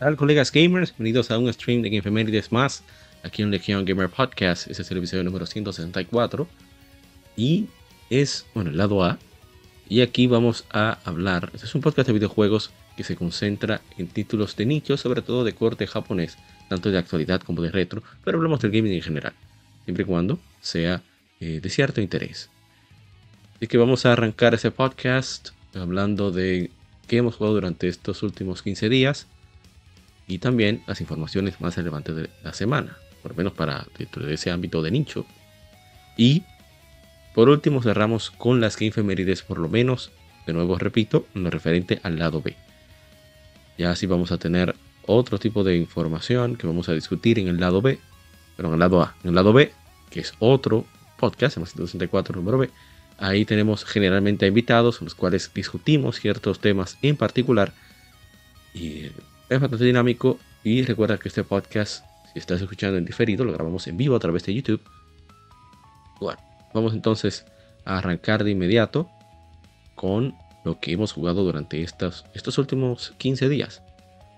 Tal, colegas gamers? Bienvenidos a un stream de Gamefemérides más aquí en Legion Gamer Podcast. Este es el episodio número 164 y es, bueno, el lado A. Y aquí vamos a hablar. Este es un podcast de videojuegos que se concentra en títulos de nicho, sobre todo de corte japonés, tanto de actualidad como de retro, pero hablamos del gaming en general, siempre y cuando sea eh, de cierto interés. Así que vamos a arrancar ese podcast hablando de qué hemos jugado durante estos últimos 15 días y también las informaciones más relevantes de la semana, por lo menos para dentro de ese ámbito de nicho. Y por último cerramos con las que infemérides, por lo menos, de nuevo repito, en lo referente al lado B. Ya así vamos a tener otro tipo de información que vamos a discutir en el lado B, pero en el lado A, en el lado B, que es otro podcast, el 164 número B. Ahí tenemos generalmente invitados, los cuales discutimos ciertos temas en particular. Y es bastante dinámico y recuerda que este podcast, si estás escuchando en diferido, lo grabamos en vivo a través de YouTube. Bueno, vamos entonces a arrancar de inmediato con lo que hemos jugado durante estos, estos últimos 15 días.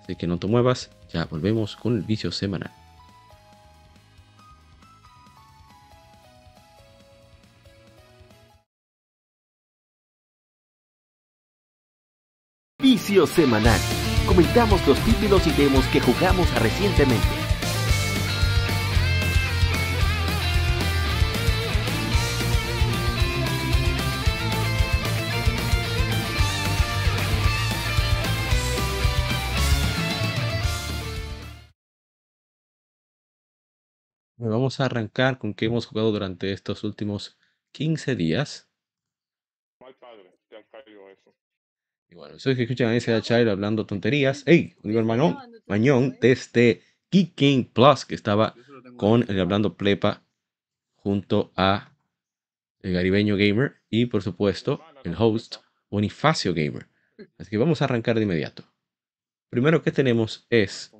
Así que no te muevas, ya volvemos con el vicio semanal. Vicio semanal comentamos los títulos y demos que jugamos recientemente. Vamos a arrancar con qué hemos jugado durante estos últimos 15 días. Y bueno, eso es que escuchan a ese Child hablando tonterías. ¡Hey! Oliver Mañón, Mañón desde Geek King Plus, que estaba con el Hablando Plepa junto a el Garibeño Gamer y por supuesto el host Bonifacio Gamer. Así que vamos a arrancar de inmediato. Primero que tenemos es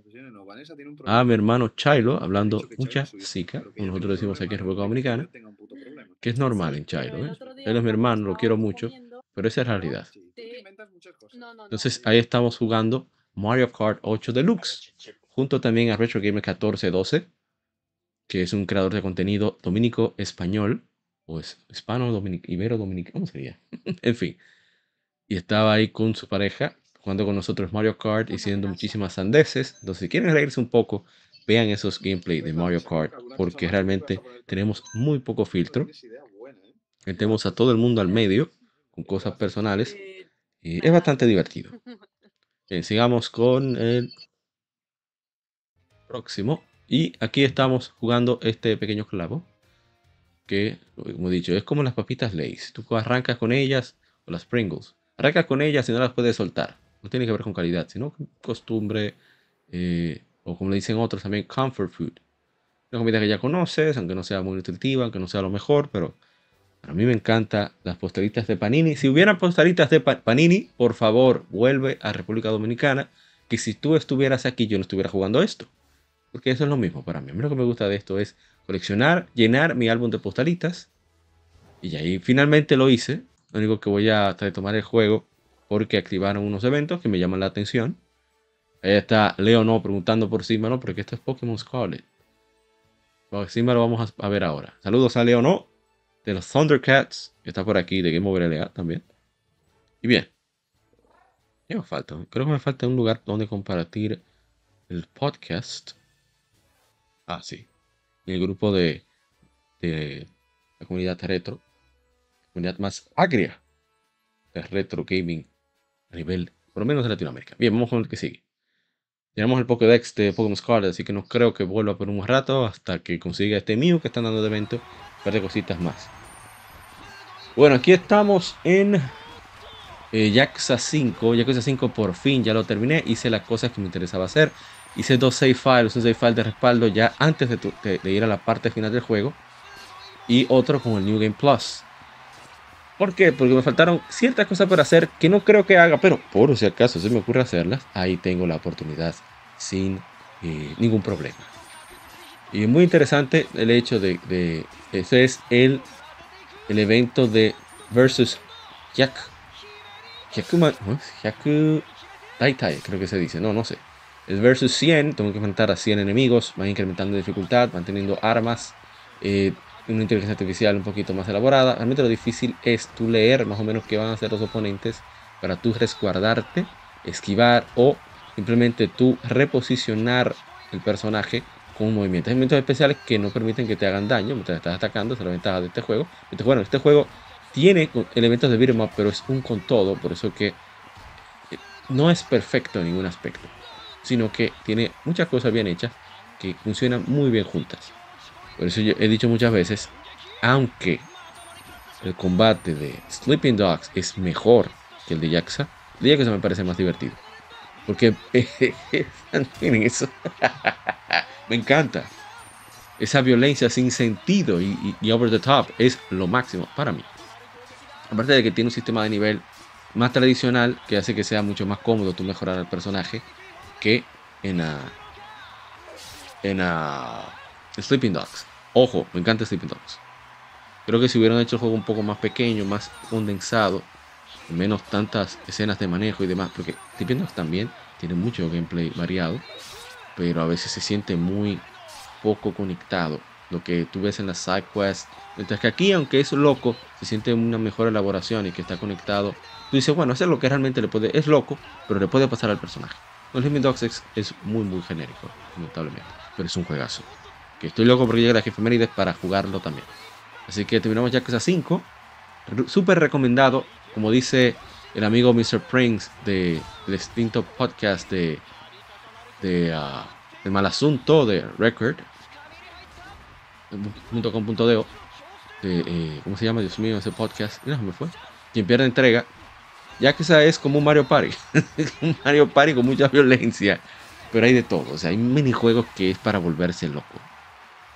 a mi hermano Chilo hablando mucha zika, como nosotros decimos aquí en República Dominicana, que es normal en Chilo. ¿eh? Él es mi hermano, lo quiero mucho, pero esa es la realidad. Entonces ahí estamos jugando Mario Kart 8 Deluxe, junto también a Retro Gamer 1412, que es un creador de contenido dominico español, o es hispano dominic, ibero dominico, ¿cómo sería? en fin. Y estaba ahí con su pareja, jugando con nosotros Mario Kart y haciendo muchísimas sandeces. Entonces, si quieren reírse un poco, vean esos gameplay de Mario Kart, porque realmente tenemos muy poco filtro. Metemos a todo el mundo al medio con cosas personales y es bastante divertido. sigamos con el próximo. Y aquí estamos jugando este pequeño clavo. Que, como he dicho, es como las papitas Lays. Tú arrancas con ellas o las Pringles. Arrancas con ellas y no las puedes soltar. No tiene que ver con calidad, sino con costumbre. Eh, o como le dicen otros también, comfort food. Una comida que ya conoces, aunque no sea muy nutritiva, aunque no sea lo mejor, pero a mí me encantan las postalitas de Panini. Si hubiera postalitas de Panini, por favor, vuelve a República Dominicana. Que si tú estuvieras aquí, yo no estuviera jugando esto. Porque eso es lo mismo para mí. A mí lo que me gusta de esto es coleccionar, llenar mi álbum de postalitas. Y ahí finalmente lo hice. Lo único que voy a tomar el juego porque activaron unos eventos que me llaman la atención. Ahí está Leo no preguntando por Simba, porque esto es Pokémon Scarlet. Simba lo vamos a ver ahora. Saludos a Leo no de los Thundercats, que está por aquí, de Game Over LA también. Y bien, ¿qué me falta? Creo que me falta un lugar donde compartir el podcast. Ah, sí. Y el grupo de, de la comunidad retro, la comunidad más agria de retro gaming a nivel, por lo menos de Latinoamérica. Bien, vamos con el que sigue. Tenemos el Pokédex de Pokémon Scarlet, así que no creo que vuelva por un rato hasta que consiga este Mew que están dando de evento par de cositas más. Bueno, aquí estamos en eh, Yakuza 5. Yakuza 5 por fin ya lo terminé. Hice las cosas que me interesaba hacer. Hice dos save files, un save file de respaldo ya antes de, ir a la parte final del juego. Y otro con el New Game Plus. ¿Por qué? Porque me faltaron ciertas cosas por hacer que no creo que haga, pero por si acaso se me ocurre hacerlas, ahí tengo la oportunidad sin eh, ningún problema. Y muy interesante el hecho de ese es el, el evento de versus Yak. Yakuma, Yaku Daitai, creo que se dice, no, no sé. Es versus 100, tengo que enfrentar a 100 enemigos, van incrementando dificultad, manteniendo armas, eh, una inteligencia artificial un poquito más elaborada. Realmente lo difícil es tú leer más o menos qué van a hacer los oponentes para tú resguardarte, esquivar o simplemente tú reposicionar el personaje con un movimiento. Hay movimientos especiales que no permiten que te hagan daño mientras estás atacando, esa es la ventaja de este juego. Este, bueno, este juego tiene elementos de beat'em pero es un con todo, por eso que eh, no es perfecto en ningún aspecto, sino que tiene muchas cosas bien hechas que funcionan muy bien juntas. Por eso yo he dicho muchas veces, aunque el combate de Sleeping Dogs es mejor que el de Jaxa, el de Jaxa me parece más divertido. Porque miren eso. me encanta. Esa violencia sin sentido y, over the top es lo máximo para mí. Aparte de que tiene un sistema de nivel más tradicional que hace que sea mucho más cómodo tú mejorar al personaje que en, a, en a Sleeping Dogs. Ojo, me encanta Sleeping Dogs. Creo que si hubieran hecho el juego un poco más pequeño, más condensado, menos tantas escenas de manejo y demás, porque Sleeping Dogs también tiene mucho gameplay variado, pero a veces se siente muy poco conectado. Lo que tú ves en las side quests, mientras que aquí, aunque es loco, se siente una mejor elaboración y que está conectado. Tú dices, bueno, eso es lo que realmente le puede, es loco, pero le puede pasar al personaje. Con Sleeping Dogs es muy, muy genérico, notablemente, pero es un juegazo. Que estoy loco porque llega la efemérides para jugarlo también. Así que terminamos ya a 5. Súper recomendado. Como dice el amigo Mr. Prince de, del extinto podcast de, de, uh, Mal Asunto, de Record. .com.de eh, ¿Cómo se llama? Dios mío, ese podcast. Mira, me fue. Quien pierde entrega. Ya que esa es como un Mario Party. un Mario Party con mucha violencia. Pero hay de todo. O sea, hay minijuegos que es para volverse loco.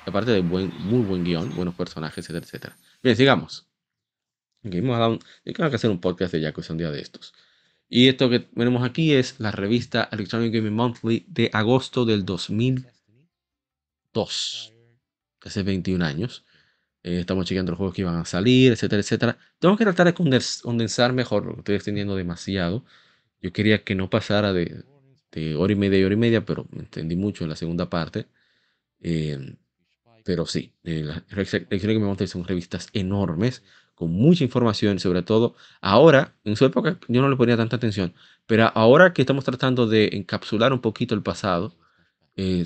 Aparte de buen, muy buen guion, buenos personajes, etcétera, etcétera. Bien, sigamos. Okay, vamos a dar que hacer un podcast de Yakuza un día de estos. Y esto que tenemos aquí es la revista Electronic Gaming Monthly de agosto del 2002. Hace 21 años. Eh, estamos chequeando los juegos que iban a salir, etcétera, etcétera. Tengo que tratar de condensar mejor, porque estoy extendiendo demasiado. Yo quería que no pasara de, de hora y media y hora y media, pero me entendí mucho en la segunda parte. Eh, pero sí, eh, las que me montan son revistas enormes, con mucha información, sobre todo ahora, en su época yo no le ponía tanta atención, pero ahora que estamos tratando de encapsular un poquito el pasado, eh,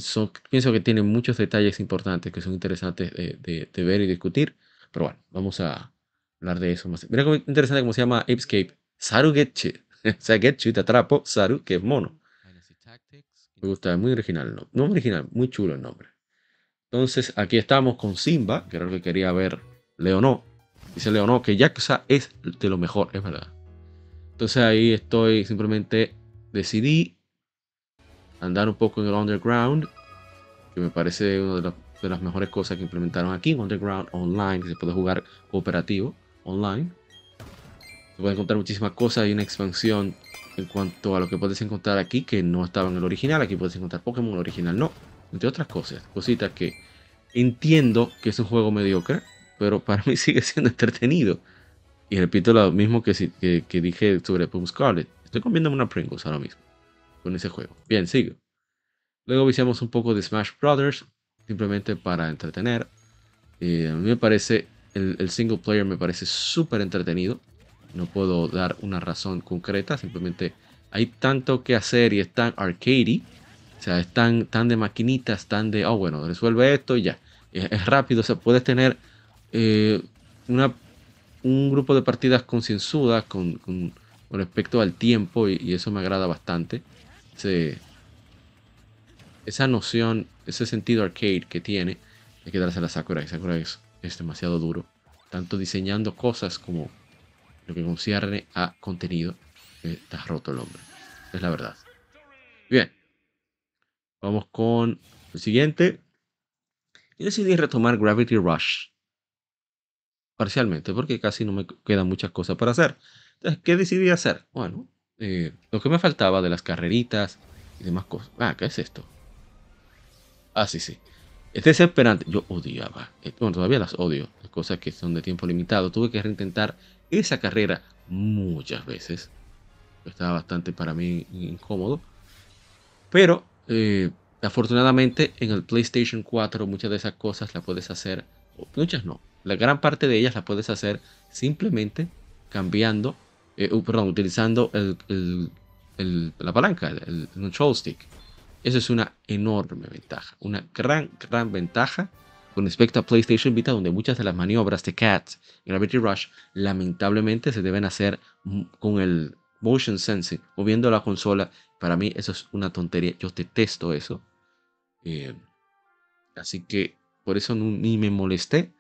pienso que tiene muchos detalles importantes que son interesantes de, ver y discutir. Pero bueno, vamos a hablar de eso más. Mira cómo interesante cómo se llama Apescape. Saru Getchu. o sea, Getchu, te atrapo. Saru, que es mono. Me gusta, muy original. No, no original, muy chulo el nombre. Entonces aquí estamos con Simba, que era lo que quería ver Leonó. Dice Leonó que Yakuza es de lo mejor, es verdad. Entonces ahí estoy, simplemente decidí andar un poco en el underground, que me parece una de, las mejores cosas que implementaron aquí, en underground online, que se puede jugar cooperativo online. Se puede encontrar muchísimas cosas, hay una expansión en cuanto a lo que puedes encontrar aquí que no estaba en el original, aquí puedes encontrar Pokémon original, no entre otras cosas, cositas que entiendo que es un juego mediocre, pero para mí sigue siendo entretenido. Y repito lo mismo que, dije sobre Pum Scarlet. Estoy comiendo una Pringles ahora mismo con ese juego. Bien, sigo. Luego viciamos un poco de Smash Brothers, simplemente para entretener. Eh, a mí me parece, el, single player me parece súper entretenido. No puedo dar una razón concreta, simplemente hay tanto que hacer y es tan arcadey o sea, están tan, de maquinitas, tan de, oh, bueno, resuelve esto y ya. Es, rápido, o sea, puedes tener eh, una, un grupo de partidas concienzudas con, con, respecto al tiempo y, eso me agrada bastante. esa noción, ese sentido arcade que tiene, hay que darse a la Sakura. Sakura es, demasiado duro. Tanto diseñando cosas como lo que concierne a contenido, está roto el hombre. Es la verdad. Bien. Vamos con el siguiente. Y decidí retomar Gravity Rush. Parcialmente, porque casi no me quedan muchas cosas para hacer. Entonces, ¿qué decidí hacer? Bueno, eh, lo que me faltaba de las carreritas y demás cosas. Ah, ¿qué es esto? Ah, sí, sí. Es desesperante. Yo odiaba. Eh, bueno, todavía las odio. Las cosas que son de tiempo limitado. Tuve que reintentar esa carrera muchas veces. Estaba bastante para mí incómodo. Pero eh, afortunadamente en el PlayStation 4 muchas de esas cosas las puedes hacer. Muchas no. La gran parte de ellas las puedes hacer simplemente cambiando. Eh, perdón, utilizando la palanca, el, control stick. Eso es una enorme ventaja, una gran, gran ventaja con respecto a PlayStation Vita, donde muchas de las maniobras de Cat Gravity Rush lamentablemente se deben hacer con el motion sensing, moviendo la consola. Para mí eso es una tontería, yo detesto eso. Eh, así que por eso ni me molesté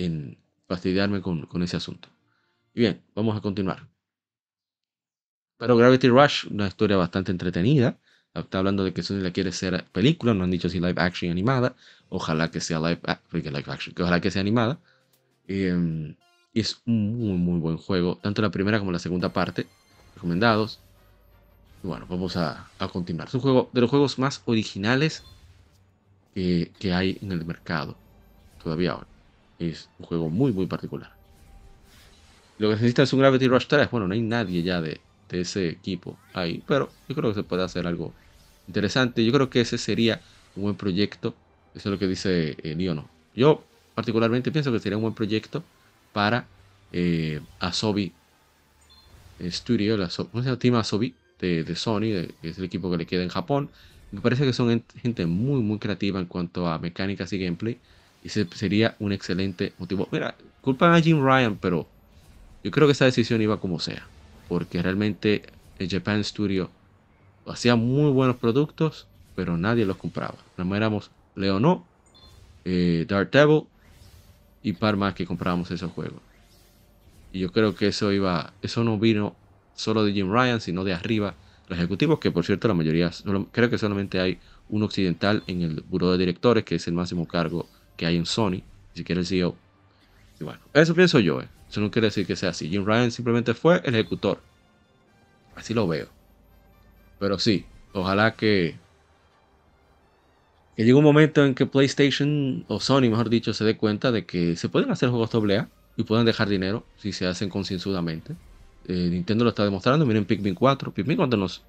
en fastidiarme con, ese asunto. Y bien, vamos a continuar. Pero Gravity Rush, una historia bastante entretenida. Está hablando de que Sony la quiere ser película, no han dicho si live action animada. Ojalá que sea live, action, ojalá que sea animada. Y es un muy, muy buen juego, tanto la primera como la segunda parte. Recomendados. Y bueno, vamos a, continuar. Es un juego de los juegos más originales que hay en el mercado. Todavía ahora. Es un juego muy, muy particular. Lo que necesita es un Gravity Rush 3. Bueno, no hay nadie ya de, de ese equipo ahí. Pero yo creo que se puede hacer algo interesante. Yo creo que ese sería un buen proyecto. Eso es lo que dice eh, Liono. Yo particularmente pienso que sería un buen proyecto para eh, Asobi Studio, la, ¿cómo se llama? Team Asobi de, de Sony, que es el equipo que le queda en Japón. Me parece que son gente muy, muy creativa en cuanto a mecánicas y gameplay. Ese sería un excelente motivo. Mira, culpan a Jim Ryan, pero yo creo que esa decisión iba como sea porque realmente el Japan Studio hacía muy buenos productos, pero nadie los compraba. No éramos Leonó, eh, Dark Devil y par más que comprábamos esos juegos. Y yo creo que eso iba, eso no vino solo de Jim Ryan, sino de arriba los ejecutivos, que por cierto la mayoría, creo que solamente hay un occidental en el buró de directores, que es el máximo cargo que hay en Sony, ni siquiera el CEO. Y bueno, eso pienso yo, eh. Eso no quiere decir que sea así. Jim Ryan simplemente fue el ejecutor. Así lo veo. Pero sí, ojalá que, que llegue un momento en que PlayStation o Sony, mejor dicho, se dé cuenta de que se pueden hacer juegos AA y pueden dejar dinero si se hacen concienzudamente. Eh, Nintendo lo está demostrando. Miren Pikmin 4. Pikmin 4 no es,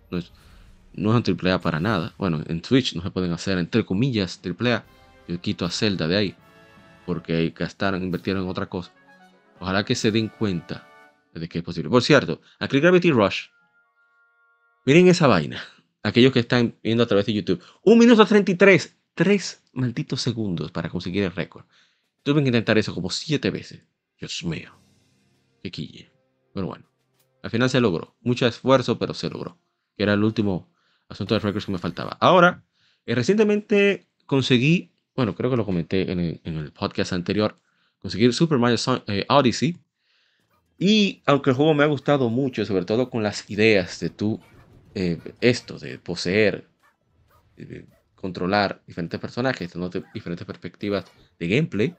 un AAA para nada. Bueno, en Twitch no se pueden hacer, entre comillas, AAA. Yo quito a Zelda de ahí. Porque gastaron, invirtieron en otra cosa. Ojalá que se den cuenta de que es posible. Por cierto, aquí Gravity Rush. Miren esa vaina. Aquellos que están viendo a través de YouTube. Un minuto 33. Tres malditos segundos para conseguir el récord. Tuve que intentar eso como siete veces. Dios mío. Qué quille. Pero bueno. Al final se logró. Mucho esfuerzo, pero se logró. Que era el último asunto de récords que me faltaba. Ahora, eh, recientemente conseguí. Bueno, creo que lo comenté en el podcast anterior conseguir Super Mario eh, Odyssey. Y aunque el juego me ha gustado mucho, sobre todo con las ideas de tú, eh, esto, de poseer, de controlar diferentes personajes, de diferentes perspectivas de gameplay,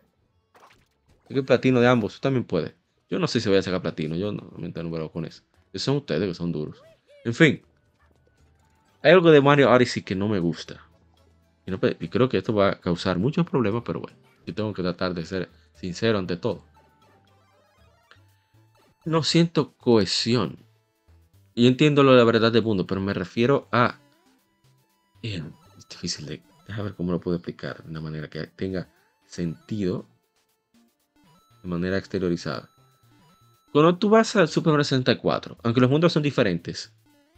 el platino de ambos, también puede. Yo no sé si voy a sacar platino, yo no veo con eso. Esos son ustedes que son duros. En fin, hay algo de Mario Odyssey que no me gusta. Y creo que esto va a causar muchos problemas, pero bueno, yo tengo que tratar de ser sincero ante todo. No siento cohesión. Yo entiendo lo de la verdad del mundo, pero me refiero a... es difícil de... Déjame ver cómo lo puedo explicar de una manera que tenga sentido. De manera exteriorizada. Cuando tú vas al Super Mario 64, aunque los mundos son diferentes,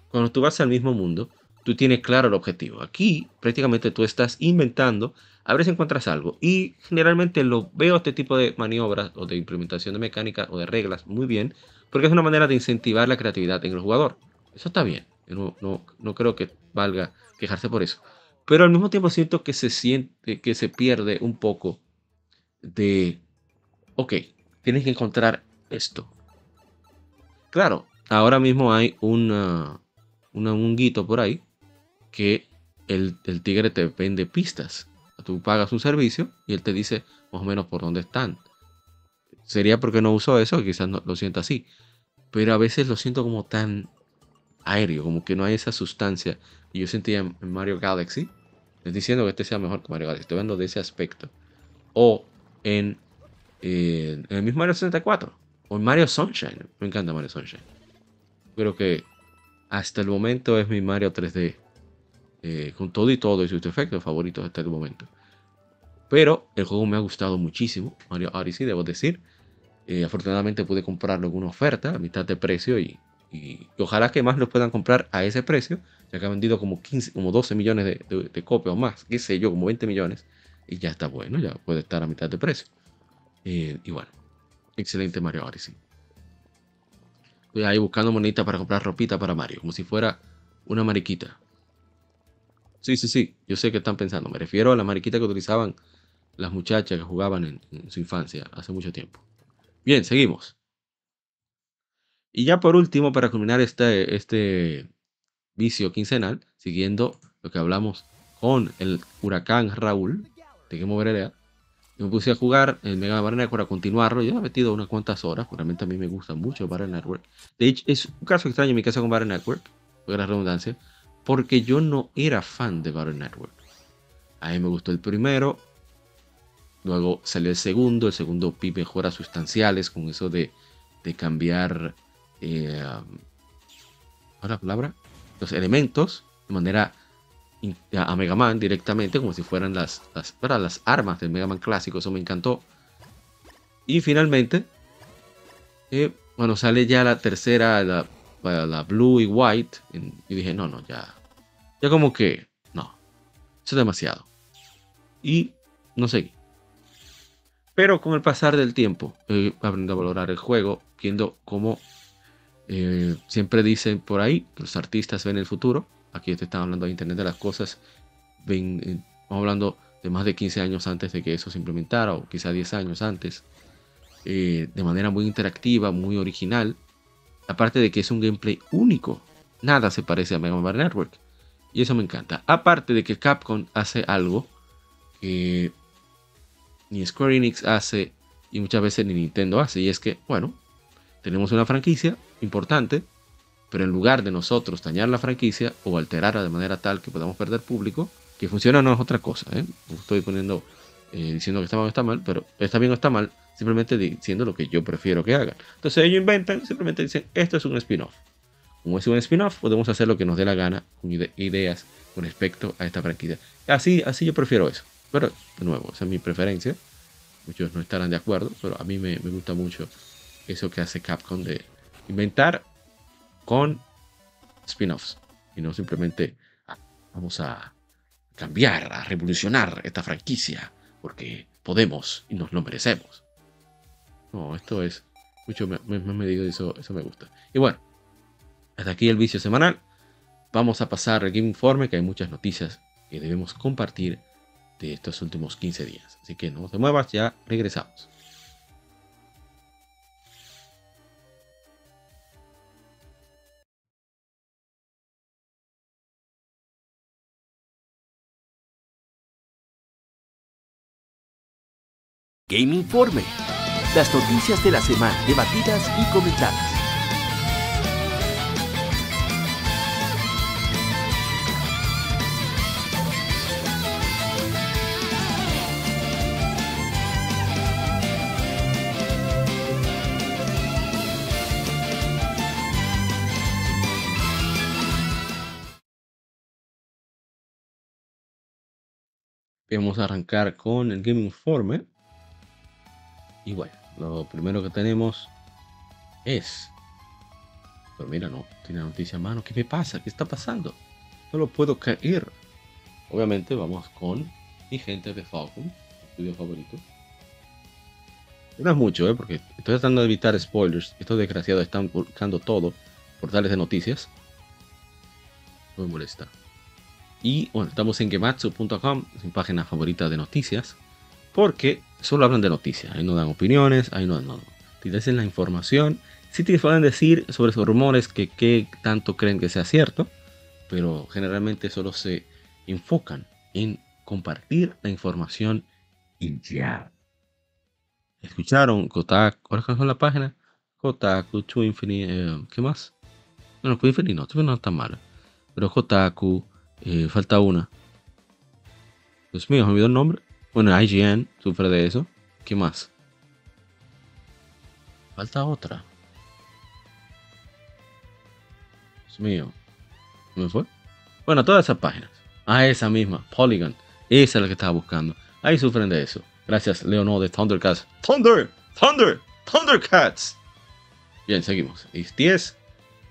cuando tú vas al mismo mundo, tú tienes claro el objetivo. Aquí prácticamente tú estás inventando a ver si encuentras algo. Y generalmente lo veo este tipo de maniobras o de implementación de mecánica o de reglas muy bien, porque es una manera de incentivar la creatividad en el jugador. Eso está bien. no, no, no creo que valga quejarse por eso. Pero al mismo tiempo siento que se siente, que se pierde un poco de, ok, tienes que encontrar esto. Claro, ahora mismo hay una, una, un guito por ahí que el, el tigre te vende pistas. Tú pagas un servicio y él te dice más o menos por dónde están. Sería porque no uso eso, quizás lo siento así. Pero a veces lo siento como tan aéreo, como que no hay esa sustancia que yo sentía en, Mario Galaxy. estoy diciendo que este sea mejor que Mario Galaxy, estoy hablando de ese aspecto. O en, en el mismo Mario 64. O en Mario Sunshine. Me encanta Mario Sunshine. Creo que hasta el momento es mi Mario 3D. Eh, con todo y todo y sus efectos favoritos hasta el momento. Pero el juego me ha gustado muchísimo, Mario Odyssey, debo decir. Eh, afortunadamente pude comprarlo en una oferta a mitad de precio y, ojalá que más lo puedan comprar a ese precio, ya que ha vendido como, 15, como 12 millones de, copias o más, qué sé yo, como 20 millones, y ya está bueno, ya puede estar a mitad de precio. Eh, y bueno, excelente Mario Odyssey. Estoy ahí buscando moneditas para comprar ropita para Mario, como si fuera una mariquita. Sí, sí, sí, yo sé que están pensando. Me refiero a la mariquita que utilizaban las muchachas que jugaban en, su infancia hace mucho tiempo. Bien, seguimos. Y ya por último, para culminar este, este vicio quincenal, siguiendo lo que hablamos con el huracán Raúl de Game Over Area, me puse a jugar el Mega Man Network a continuarlo. Ya he metido unas cuantas horas, realmente a mí me gusta mucho Battle Network. De hecho, es un caso extraño en mi casa con Battle Network, por la redundancia, porque yo no era fan de Battle Network. A mí me gustó el primero, luego salió el segundo, el segundo vi mejoras sustanciales con eso de, cambiar eh, la palabra? los elementos de manera a Mega Man directamente, como si fueran las, las, armas del Mega Man clásico, eso me encantó. Y finalmente, eh, bueno, sale ya la tercera, para la blue y white. Y dije, no, no, ya. Ya como que, no. Eso es demasiado. Y no seguí. Pero con el pasar del tiempo, he aprendido a valorar el juego, viendo cómo eh, siempre dicen por ahí los artistas ven el futuro. Aquí te están hablando de Internet de las Cosas. Ven, eh, estamos hablando de más de 15 años antes de que eso se implementara, o quizá 10 años antes. Eh, de manera muy interactiva, muy original. Aparte de que es un gameplay único. Nada se parece a Mega Man Network. Y eso me encanta. Aparte de que Capcom hace algo que ni Square Enix hace y muchas veces ni Nintendo hace. Y es que, bueno, tenemos una franquicia importante, pero en lugar de nosotros dañar la franquicia o alterarla de manera tal que podamos perder público, que funciona no es otra cosa. ¿eh? estoy poniendo, eh, diciendo que está mal o está mal, pero está bien o está mal, simplemente diciendo lo que yo prefiero que hagan. Entonces ellos inventan, simplemente dicen, esto es un spin-off. Como es un spin-off, podemos hacer lo que nos dé la gana con ideas con respecto a esta franquicia. Así, así yo prefiero eso. Pero, de nuevo, esa es mi preferencia. Muchos no estarán de acuerdo, pero a mí me, me gusta mucho eso que hace Capcom de inventar con spin-offs. Y no simplemente ah, vamos a cambiar, a revolucionar esta franquicia, porque podemos y nos lo merecemos. No, esto es mucho más medido y eso, eso me gusta. Y bueno, hasta aquí el vicio semanal. Vamos a pasar al Game Informe, que hay muchas noticias que debemos compartir de estos últimos 15 días. Así que no te muevas, ya regresamos. Game Informe las noticias de la semana debatidas y comentadas. Vamos a arrancar con el Game Informe. Y bueno, lo primero que tenemos es. Pero mira, no, tiene noticia a mano. ¿Qué me pasa? ¿Qué está pasando? No lo puedo caer. Obviamente vamos con mi gente de Falcon, estudio favorito. No es mucho, ¿eh? porque estoy tratando de evitar spoilers. Estos desgraciados están buscando todo, portales de noticias. No me molesta. Y bueno, estamos en gematsu.com, mi página favorita de noticias, porque solo hablan de noticias, ahí no dan opiniones, ahí no dan nada. Te dicen la información Sí te pueden decir sobre esos rumores que qué tanto creen que sea cierto, pero generalmente solo se enfocan en compartir la información y ya. Escucharon Kotaku, ¿cuál es la página? Kotaku, To Infinite, eh, ¿qué más? Bueno, To Infinite no, To no está mal. Pero Kotaku, eh, falta una. Dios mío, me olvidó el nombre. Bueno, IGN sufre de eso. ¿Qué más? Falta otra. Dios mío. ¿Me fue? Bueno, todas esas páginas. Ah, esa misma, Polygon. Esa es la que estaba buscando. Ahí sufren de eso. Gracias, Leonor de Thundercats. Thunder, Thunder, Thundercats. Bien, seguimos. Ace 10.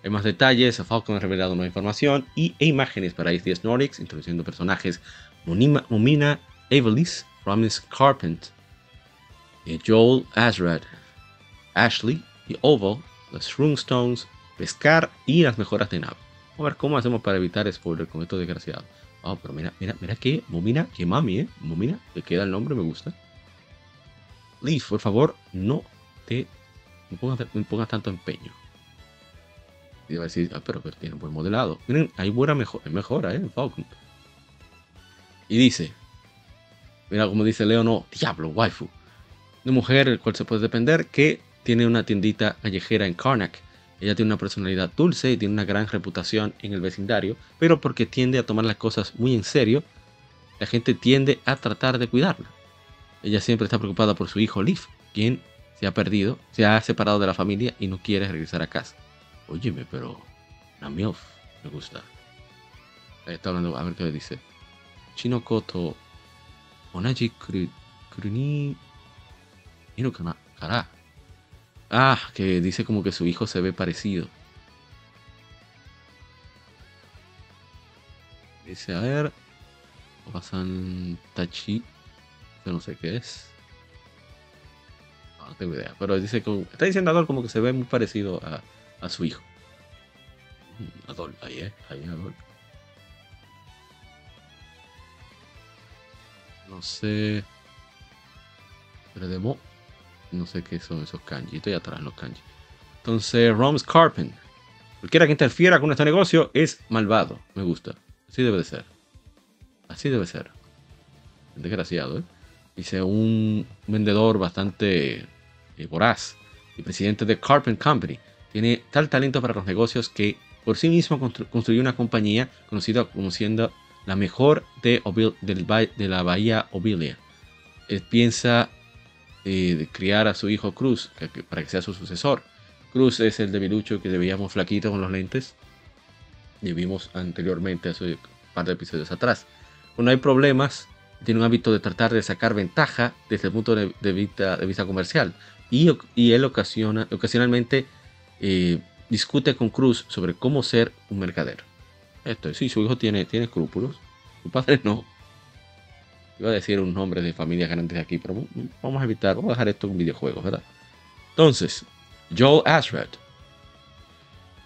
Hay más detalles. Falcon ha revelado nueva información y e imágenes para Ace 10 Nordics, introduciendo personajes Momina Evelis, Promise Carpent, Joel Azrad, Ashley y Oval, los Runestones, pescar y las mejoras de nave. Vamos a ver cómo hacemos para evitar spoiler con estos desgraciados. Oh, pero mira, mira, mira que Momina, que mami, eh. Momina, te queda el nombre, me gusta. Leaf, por favor, no te me pongas, tanto empeño. Y va a decir, ah, pero, pero tiene buen modelado. Miren, hay buena mejora, mejora, eh, Falcon. Y dice, mira como dice Leo, no, diablo, waifu. Una mujer el cual se puede depender que tiene una tiendita callejera en Karnak. Ella tiene una personalidad dulce y tiene una gran reputación en el vecindario, pero porque tiende a tomar las cosas muy en serio, la gente tiende a tratar de cuidarla. Ella siempre está preocupada por su hijo Leaf, quien se ha perdido, se ha separado de la familia y no quiere regresar a casa. Óyeme, pero la MILF me gusta. Está hablando, a ver qué le dice. Chino Koto, onaji kuruni kana kara. Ah, que dice como que su hijo se ve parecido. Dice, a ver. Pasan Tachi. Yo no sé qué es. No, tengo idea. Pero dice que. Está diciendo Adol como que se ve muy parecido a, a su hijo. Mm, Adol, ahí, eh. Ahí, Adol. No sé. Pero demo. No sé qué son esos kanji. Estoy atrás los kanji. Entonces, Roms Carpen. Cualquiera que interfiera con este negocio es malvado. Me gusta. Así debe de ser. Así debe ser. Desgraciado, ¿eh? Dice un vendedor bastante eh, voraz y presidente de Carpen Company. Tiene tal talento para los negocios que por sí mismo construyó una compañía conocida como siendo la mejor de, la bahía Obilia. Él piensa de criar a su hijo Cruz para que sea su sucesor. Cruz es el debilucho que veíamos flaquito con los lentes. Y vimos anteriormente, hace un par de episodios atrás. Cuando hay problemas, tiene un hábito de tratar de sacar ventaja desde el punto de, vista, comercial. Y, él ocasiona, ocasionalmente eh, discute con Cruz sobre cómo ser un mercader. Esto es, sí, su hijo tiene, tiene escrúpulos. Su padre no. Iba a decir un nombre de familia grandes aquí, pero vamos a evitar, vamos a dejar esto en videojuegos, ¿verdad? Entonces, Joel Ashrad.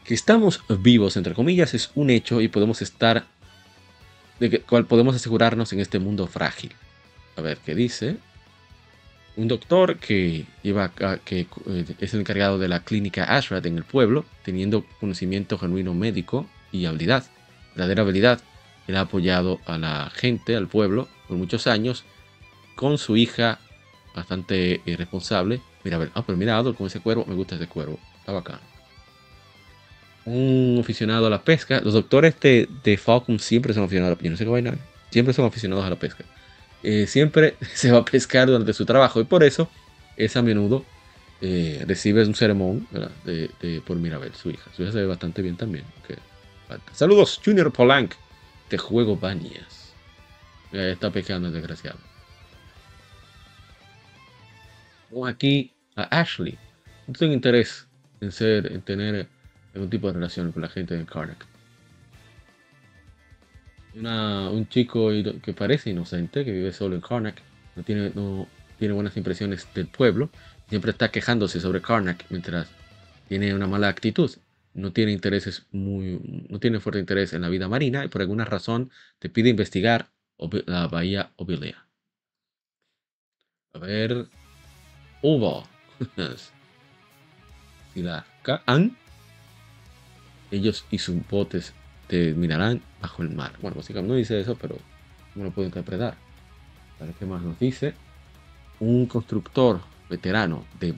Que estamos vivos, entre comillas, es un hecho y podemos estar, de cual podemos asegurarnos en este mundo frágil. A ver, ¿qué dice? Un doctor que, lleva, que eh, es el encargado de la clínica Ashrad en el pueblo, teniendo conocimiento genuino médico y habilidad, verdadera habilidad. Él ha apoyado a la gente, al pueblo, por muchos años con su hija bastante irresponsable. Mira, a ver, ah, pero mira, Adol, con ese cuervo, me gusta ese cuervo, está bacán. Un aficionado a la pesca. Los doctores de, de Falcon siempre son aficionados a la pesca. no sé qué vaina, siempre son aficionados a la pesca. Eh, siempre se va a pescar durante su trabajo y por eso es a menudo eh, recibe un sermón de, por Mirabel, su hija. Su hija se ve bastante bien también. Saludos, Junior Polank, de Juego Banias está pecando el desgraciado. Vamos aquí a Ashley. No tengo interés en ser, en tener algún tipo de relación con la gente de Karnak. un chico que parece inocente, que vive solo en Karnak, no tiene, no tiene buenas impresiones del pueblo, siempre está quejándose sobre Karnak mientras tiene una mala actitud. No tiene intereses muy, no tiene fuerte interés en la vida marina y por alguna razón te pide investigar la bahía Obilia. A ver. La Kaan, ellos y sus botes terminarán bajo el mar. Bueno, básicamente no dice eso, pero no lo puedo interpretar. ¿Para qué más nos dice? Un constructor veterano de,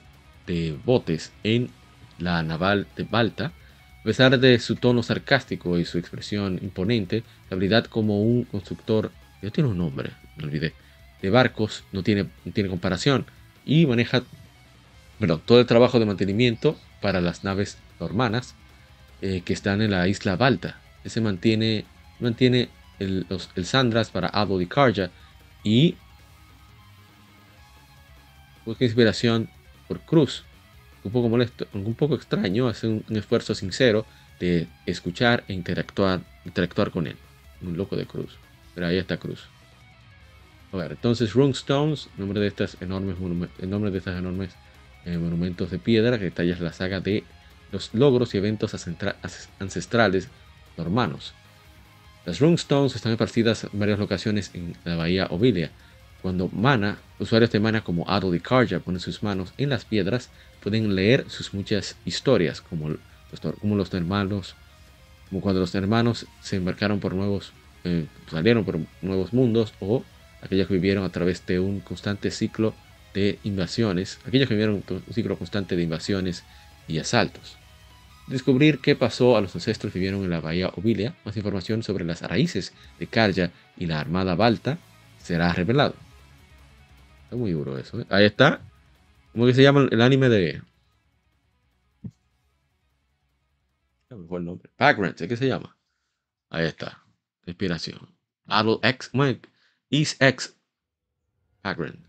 de botes en la naval de Balta a pesar de su tono sarcástico y su expresión imponente, la habilidad como un constructor, ya tiene un nombre, me olvidé, de barcos no tiene, tiene comparación y maneja bueno, todo el trabajo de mantenimiento para las naves normanas eh, que están en la isla Balta. Ese mantiene, mantiene el, el Sandras para Abo y Karja y busca inspiración por Cruz, un poco molesto, un poco extraño, hace un, esfuerzo sincero de escuchar e interactuar, interactuar con él. Un loco de Cruz. Pero ahí está Cruz. A ver, entonces Runestones, nombre de estas enormes el nombre de estas enormes eh, monumentos de piedra que detallas la saga de los logros y eventos ancestrales normanos. Las Runestones están esparcidas en varias locaciones en la bahía Ovilia. Cuando Mana, usuarios de Mana como Adol y Karja ponen sus manos en las piedras, pueden leer sus muchas historias, como los, como hermanos, como cuando los hermanos se embarcaron por nuevos, eh, salieron por nuevos mundos, o aquellos que vivieron a través de un constante ciclo de invasiones, aquellos que vivieron un ciclo constante de invasiones y asaltos. Descubrir qué pasó a los ancestros que vivieron en la bahía Ovilia, más información sobre las raíces de Karja y la armada Balta será revelado. Está muy duro eso. ¿eh? Ahí está ¿Cómo que se llama el anime de. ¿Cómo fue el nombre? Background, ¿qué se llama? Ahí está. Inspiración. Adult X. Is X. Background.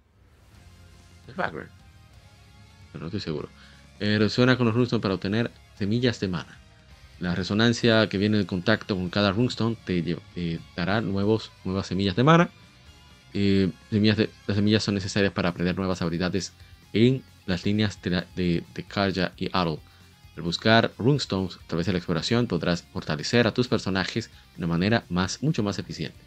¿Es Background? No, estoy seguro. Eh, resuena con los runestones para obtener semillas de mana. La resonancia que viene en contacto con cada runestone te, dará nuevos, nuevas semillas de mana. Eh, las semillas son necesarias para aprender nuevas habilidades en las líneas de, de, Karja y Arl. Al buscar runestones a través de la exploración podrás fortalecer a tus personajes de una manera más, mucho más eficiente.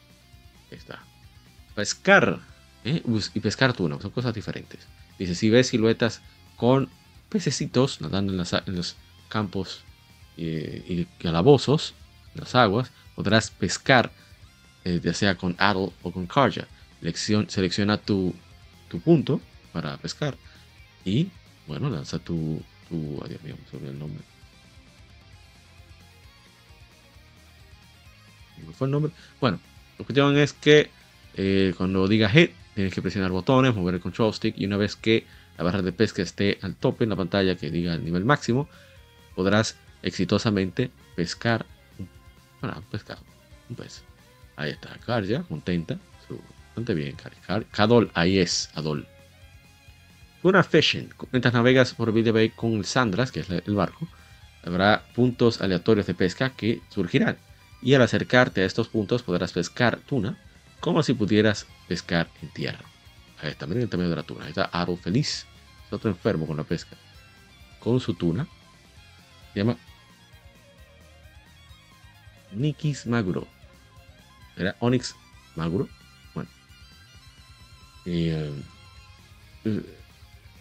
Pescar ¿eh? y pescar tuna son cosas diferentes. Dice, si ves siluetas con pececitos nadando en, los campos eh, y calabozos, en las aguas, podrás pescar eh, ya sea con Adol o con Karja. Selecciona tu, punto para pescar y bueno, lanza tu. tu adiós, mío, sobre el nombre. ¿Cómo fue el nombre? Bueno, la cuestión es que eh, cuando diga hit, tienes que presionar botones, mover el control stick y una vez que la barra de pesca esté al tope en la pantalla, que diga el nivel máximo, podrás exitosamente pescar bueno, pescado, un pez. Ahí está, Karja, contenta, bastante bien, Kadol, ahí es, Adol. Una Fishing. Mientras navegas por Video Bay con el Sandras, que es el barco, habrá puntos aleatorios de pesca que surgirán. Y al acercarte a estos puntos podrás pescar tuna como si pudieras pescar en tierra. Ahí está, miren el tamaño de la tuna. Ahí está Aro feliz. Es otro enfermo con la pesca. Con su tuna. Se llama Nikis Maguro. Era Onyx Maguro. Eh,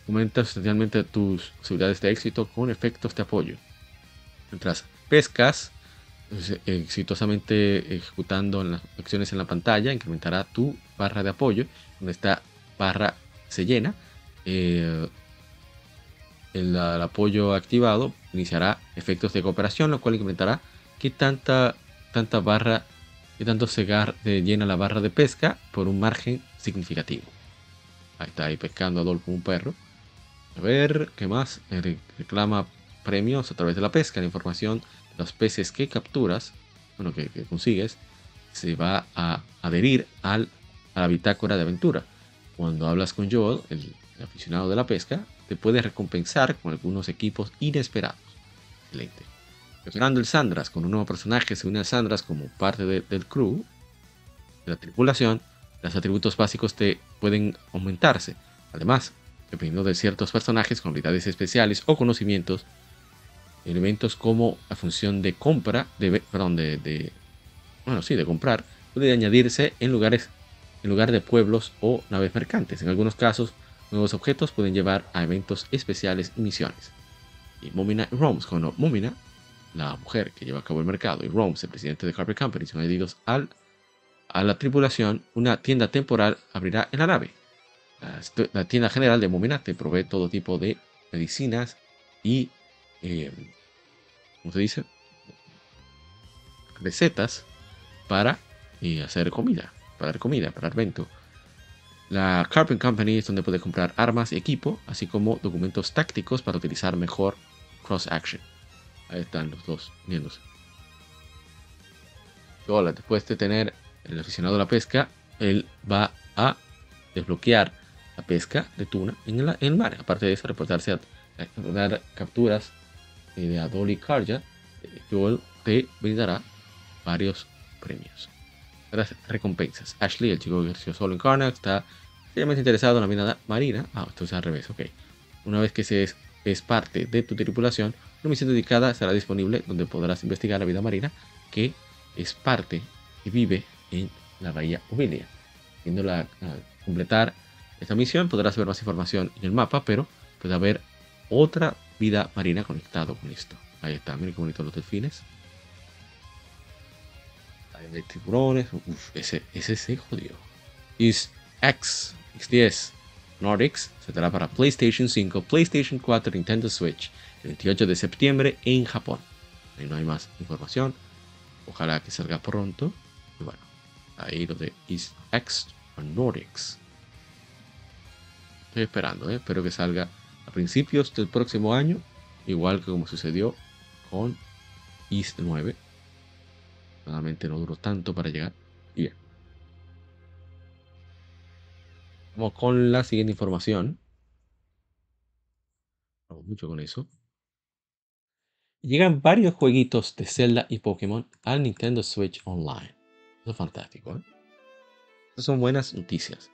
aumenta sustancialmente tus posibilidades de éxito con efectos de apoyo. Mientras pescas pues, exitosamente ejecutando las acciones en la pantalla, incrementará tu barra de apoyo. Cuando esta barra se llena, eh, el, apoyo activado iniciará efectos de cooperación, lo cual incrementará que tanta, tanta barra, que tanto se llena la barra de pesca por un margen significativo. Ahí está ahí pescando a Dolph como un perro. A ver, ¿qué más? Reclama premios a través de la pesca. La información de los peces que capturas, bueno, que, consigues, se va a adherir al, a la bitácora de aventura. Cuando hablas con Joel, el, aficionado de la pesca, te puede recompensar con algunos equipos inesperados. Excelente. Mejorando el Sandras con un nuevo personaje, se une a Sandras como parte del crew, de la tripulación, los atributos básicos te pueden aumentarse. Además, dependiendo de ciertos personajes con habilidades especiales o conocimientos, elementos como la función de compra, de, perdón, de, bueno, sí, de comprar, puede añadirse en lugares, en lugar de pueblos o naves mercantes. En algunos casos, nuevos objetos pueden llevar a eventos especiales y misiones. y Momina y Roms. Cuando Momina, la mujer que lleva a cabo el mercado, y Roms, el presidente de Carpet Company, son añadidos al, a la tripulación, una tienda temporal abrirá en la nave. La, tienda general de Momina te provee todo tipo de medicinas y, eh, ¿cómo se dice? Recetas para eh, hacer comida, para dar comida, para dar vento. La Carpet Company es donde puedes comprar armas y equipo, así como documentos tácticos para utilizar mejor cross action. Ahí están los dos uniéndose. Hola, después de tener el aficionado a la pesca, él va a desbloquear la pesca de tuna en, el mar. Aparte de eso, reportarse a, a dar capturas eh, de Adol y Karja. eh, Joel te brindará varios premios. Las recompensas. Ashley, el chico que ejerció solo en Karnak, está seriamente interesado en la vida marina. Ah, esto es al revés, ok. Una vez que se es parte de tu tripulación, una misión dedicada estará disponible donde podrás investigar la vida marina que es parte y vive en la bahía Humilia. Viéndola a completar esta misión podrás ver más información en el mapa, pero puede haber otra vida marina conectado con esto. Ahí está, miren qué bonitos los delfines. Ahí hay tiburones. Uf, ese, ese se jodió. Is X, X10, Nordics, se dará para PlayStation 5, PlayStation 4, Nintendo Switch, el 28 de septiembre en Japón. Ahí no hay más información. Ojalá que salga pronto. Ahí lo de Is X Nordics. Estoy esperando, ¿eh? espero que salga a principios del próximo año, igual que como sucedió con East 9. Nuevamente no duró tanto para llegar. Bien. Vamos con la siguiente información. Vamos mucho con eso. Llegan varios jueguitos de Zelda y Pokémon al Nintendo Switch Online. Eso es fantástico, ¿eh? Son buenas noticias.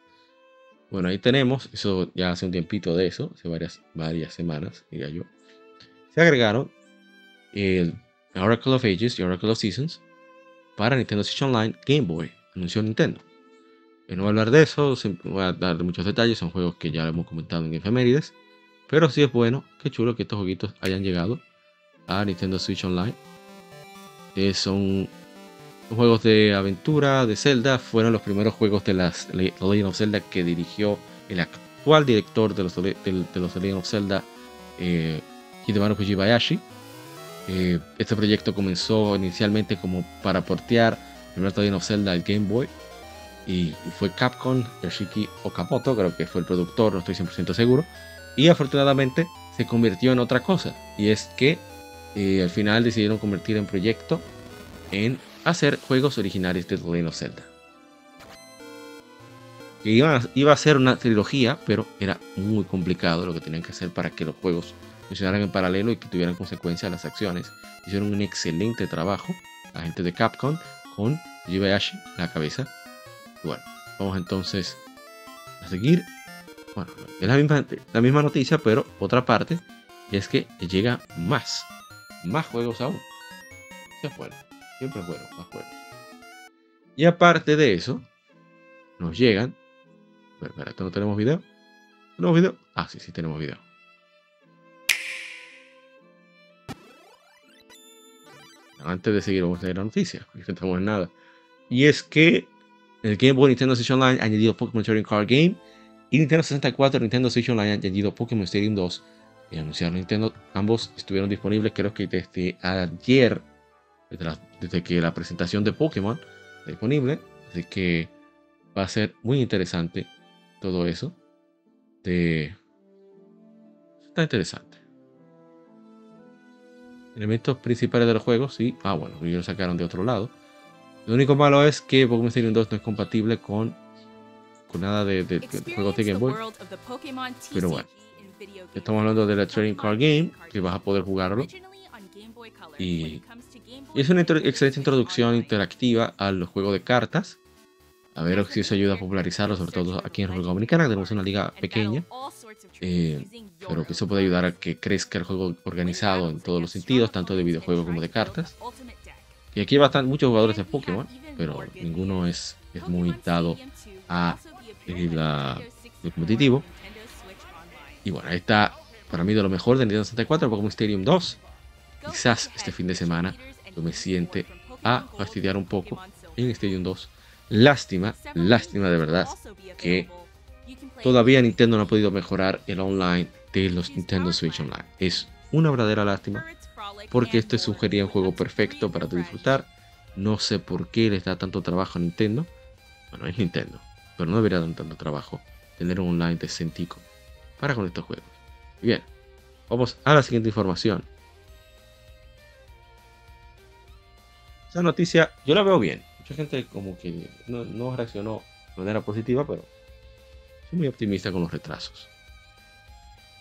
Bueno, ahí tenemos, eso ya hace un tiempito de eso, hace varias, varias semanas, diría yo. Se agregaron el Oracle of Ages y Oracle of Seasons para Nintendo Switch Online Game Boy, anunció Nintendo. Eh, No voy a hablar de eso, voy a dar muchos detalles, son juegos que ya hemos comentado en efemérides. Pero sí es bueno, qué chulo que estos jueguitos hayan llegado a Nintendo Switch Online. Eh, son juegos de aventura de Zelda, fueron los primeros juegos de las The Legend of Zelda que dirigió el actual director de los, de, de los The Legend of Zelda, eh, Fujibayashi. Eh, este proyecto comenzó inicialmente como para portear el primer Legend of Zelda al Game Boy y fue Capcom, Yoshiki Okamoto, creo que fue el productor, no estoy 100% seguro, y afortunadamente se convirtió en otra cosa, y es que eh, al final decidieron convertir en proyecto en hacer juegos originales de The Legend of Zelda. Iba, a- iba a ser una trilogía, pero era muy complicado lo que tenían que hacer para que los juegos funcionaran en paralelo y que tuvieran consecuencias las acciones. Hicieron un excelente trabajo, la gente de Capcom, con Jibayashi a la cabeza. Bueno, vamos entonces a seguir. Bueno, es la misma, la misma noticia, pero otra parte, es que llega más, más juegos aún. Es bueno, siempre es bueno, más juegos. Y aparte de eso, nos llegan. Espera, espera, ¿esto no tenemos video? ¿Tenemos video? Ah, sí, sí, tenemos video. Antes de seguir, vamos a leer la noticia, no estamos en nada. Y es que el Game Boy Nintendo Switch Online ha añadido Pokémon Trading Card Game y Nintendo 64 Nintendo Switch Online ha añadido Pokémon Stadium 2 y anunciaron Nintendo. Ambos estuvieron disponibles creo que desde ayer, desde, la- desde que la presentación de Pokémon está disponible. Así que va a ser muy interesante todo eso. De... Está interesante. Elementos principales del juego, sí. Ah, bueno, ellos lo sacaron de otro lado. Lo único malo es que Pokémon Stadium 2 no es compatible con, con nada de, de- de juegos de Game Boy. Pero bueno, Estamos hablando de la Trading Card Game, que vas a poder jugarlo. Y, y es una excelente introducción interactiva a los juegos de cartas. A ver si eso ayuda a popularizarlo, sobre todo aquí en República Dominicana, que tenemos una liga pequeña. eh, pero que eso puede ayudar a que crezca el juego organizado en todos los sentidos, tanto de videojuegos como de cartas. Y aquí están muchos jugadores de Pokémon, pero ninguno es, es muy dado a eh, la- el competitivo. Y bueno, ahí está para mí de lo mejor de Nintendo 64, Pokémon Stadium 2. Quizás este fin de semana me siente a fastidiar un poco en Stadium 2. Lástima, lástima de verdad que todavía Nintendo no ha podido mejorar el online de los Nintendo Switch Online. Es una verdadera lástima porque este sugería un juego perfecto para disfrutar. No sé por qué les da tanto trabajo a Nintendo. Bueno, es Nintendo, pero no debería dar tanto trabajo tener un online decentico para con estos juegos. Bien, vamos a la siguiente información. Esa noticia yo la veo bien. Mucha gente como que no, reaccionó de manera positiva, pero soy muy optimista con los retrasos.